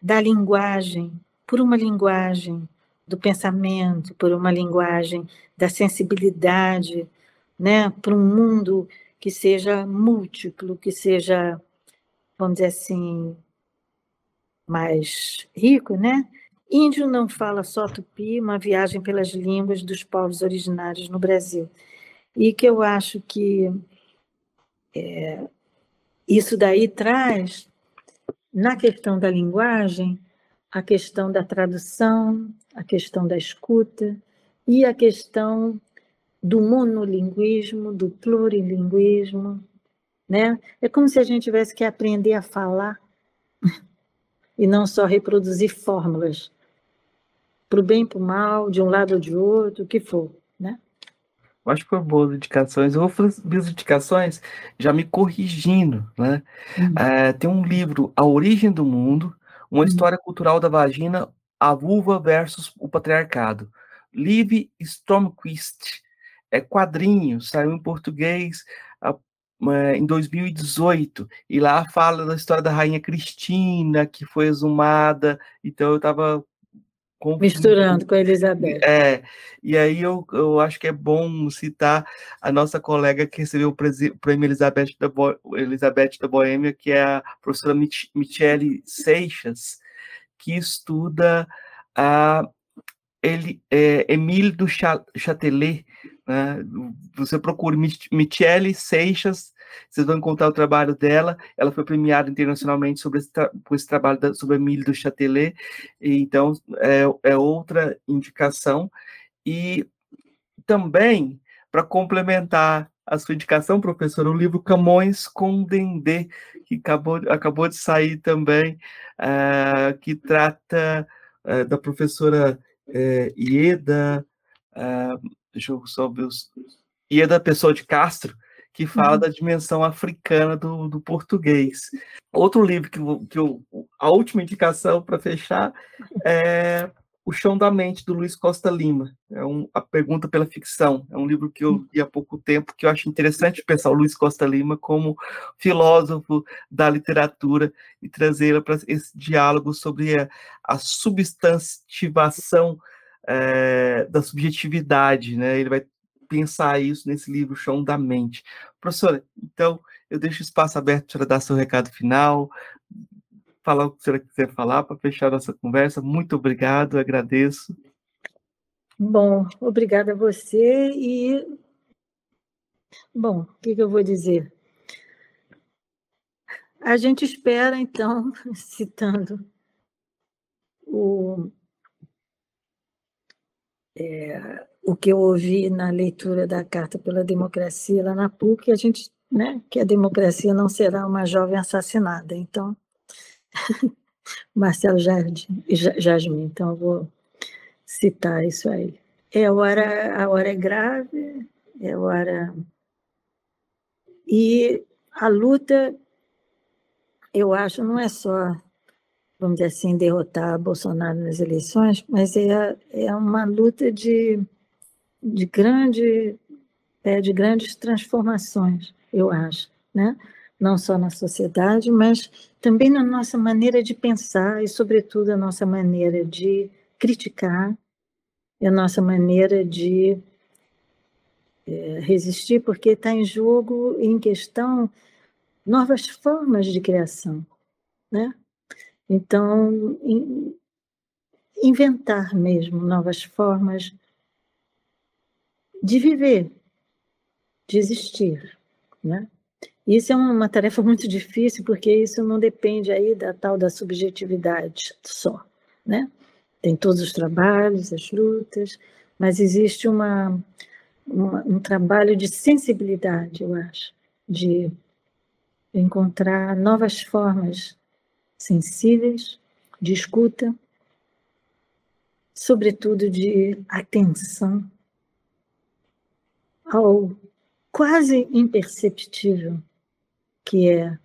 da linguagem, por uma linguagem do pensamento, por uma linguagem da sensibilidade, né, para um mundo que seja múltiplo, que seja, vamos dizer assim, mais rico, né? Índio não fala só tupi, uma viagem pelas línguas dos povos originários no Brasil. E que eu acho que é, isso daí traz, na questão da linguagem, a questão da tradução, a questão da escuta e a questão do monolinguismo, do plurilinguismo, né? É como se a gente tivesse que aprender a falar [LAUGHS] e não só reproduzir fórmulas para o bem e para o mal, de um lado ou de outro, o que for, né? Eu acho que foi boas indicações. Eu vou fazer minhas indicações já me corrigindo, né? Hum. É, tem um livro, A Origem do Mundo, uma hum. história cultural da vagina, a vulva versus o patriarcado. Liv Stromquist, é quadrinho, saiu em português em 2018, e lá fala da história da rainha Cristina, que foi exumada, então eu estava misturando com a Elizabeth. É, e aí eu, eu acho que é bom citar a nossa colega que recebeu o prêmio Elizabeth da, Bo, Elizabeth da Boêmia, que é a professora Mich Michele Seixas, que estuda a ele, é, Emile du Châtelet, né? Você procura Michele Seixas, vocês vão encontrar o trabalho dela. Ela foi premiada internacionalmente sobre esse, por esse trabalho da, sobre Emile do Châtelet, então é, é outra indicação. E também, para complementar a sua indicação, professor, o livro Camões com Dendê, que acabou, acabou de sair também, uh, que trata uh, da professora uh, Ieda, uh, deixa eu só ver os. Ieda Pessoa de Castro, que fala uhum. da dimensão africana do, do português. Outro livro que, que eu, a última indicação para fechar é O Chão da Mente, do Luiz Costa Lima. É um, a pergunta pela ficção. É um livro que eu li há pouco tempo, que eu acho interessante pensar o Luiz Costa Lima como filósofo da literatura e trazê-la para esse diálogo sobre a, a substantivação é, da subjetividade, né? Ele vai pensar isso nesse livro Chão da Mente. Professora, então eu deixo o espaço aberto para dar seu recado final, falar o que a senhora quiser falar para fechar nossa conversa. Muito obrigado, agradeço. Bom, obrigada a você e bom, o que, que eu vou dizer? A gente espera, então, [LAUGHS] citando o é, o que eu ouvi na leitura da Carta pela Democracia lá na PUC, a gente, né, que a democracia não será uma jovem assassinada. Então, [LAUGHS] Marcelo Jardim, Jasmin, então eu vou citar isso aí. É a hora, a hora é grave, é a hora e a luta, eu acho, não é só vamos dizer assim, derrotar Bolsonaro nas eleições, mas é, é uma luta de, de, grande, é, de grandes transformações, eu acho, né? não só na sociedade, mas também na nossa maneira de pensar e, sobretudo, a nossa maneira de criticar, a nossa maneira de é, resistir, porque está em jogo, em questão, novas formas de criação, né? Então, inventar mesmo novas formas de viver, de existir, né? Isso é uma tarefa muito difícil, porque isso não depende aí da tal da subjetividade só, né? Tem todos os trabalhos, as lutas, mas existe uma, uma um trabalho de sensibilidade, eu acho, de encontrar novas formas sensíveis, de escuta, sobretudo de atenção ao quase imperceptível que é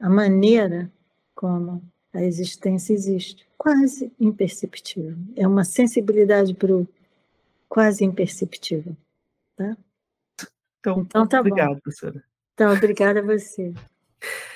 a maneira como a existência existe. Quase imperceptível. É uma sensibilidade para o quase imperceptível. Tá? Então, então tá obrigado, bom. professora. Então, obrigada a você. [LAUGHS]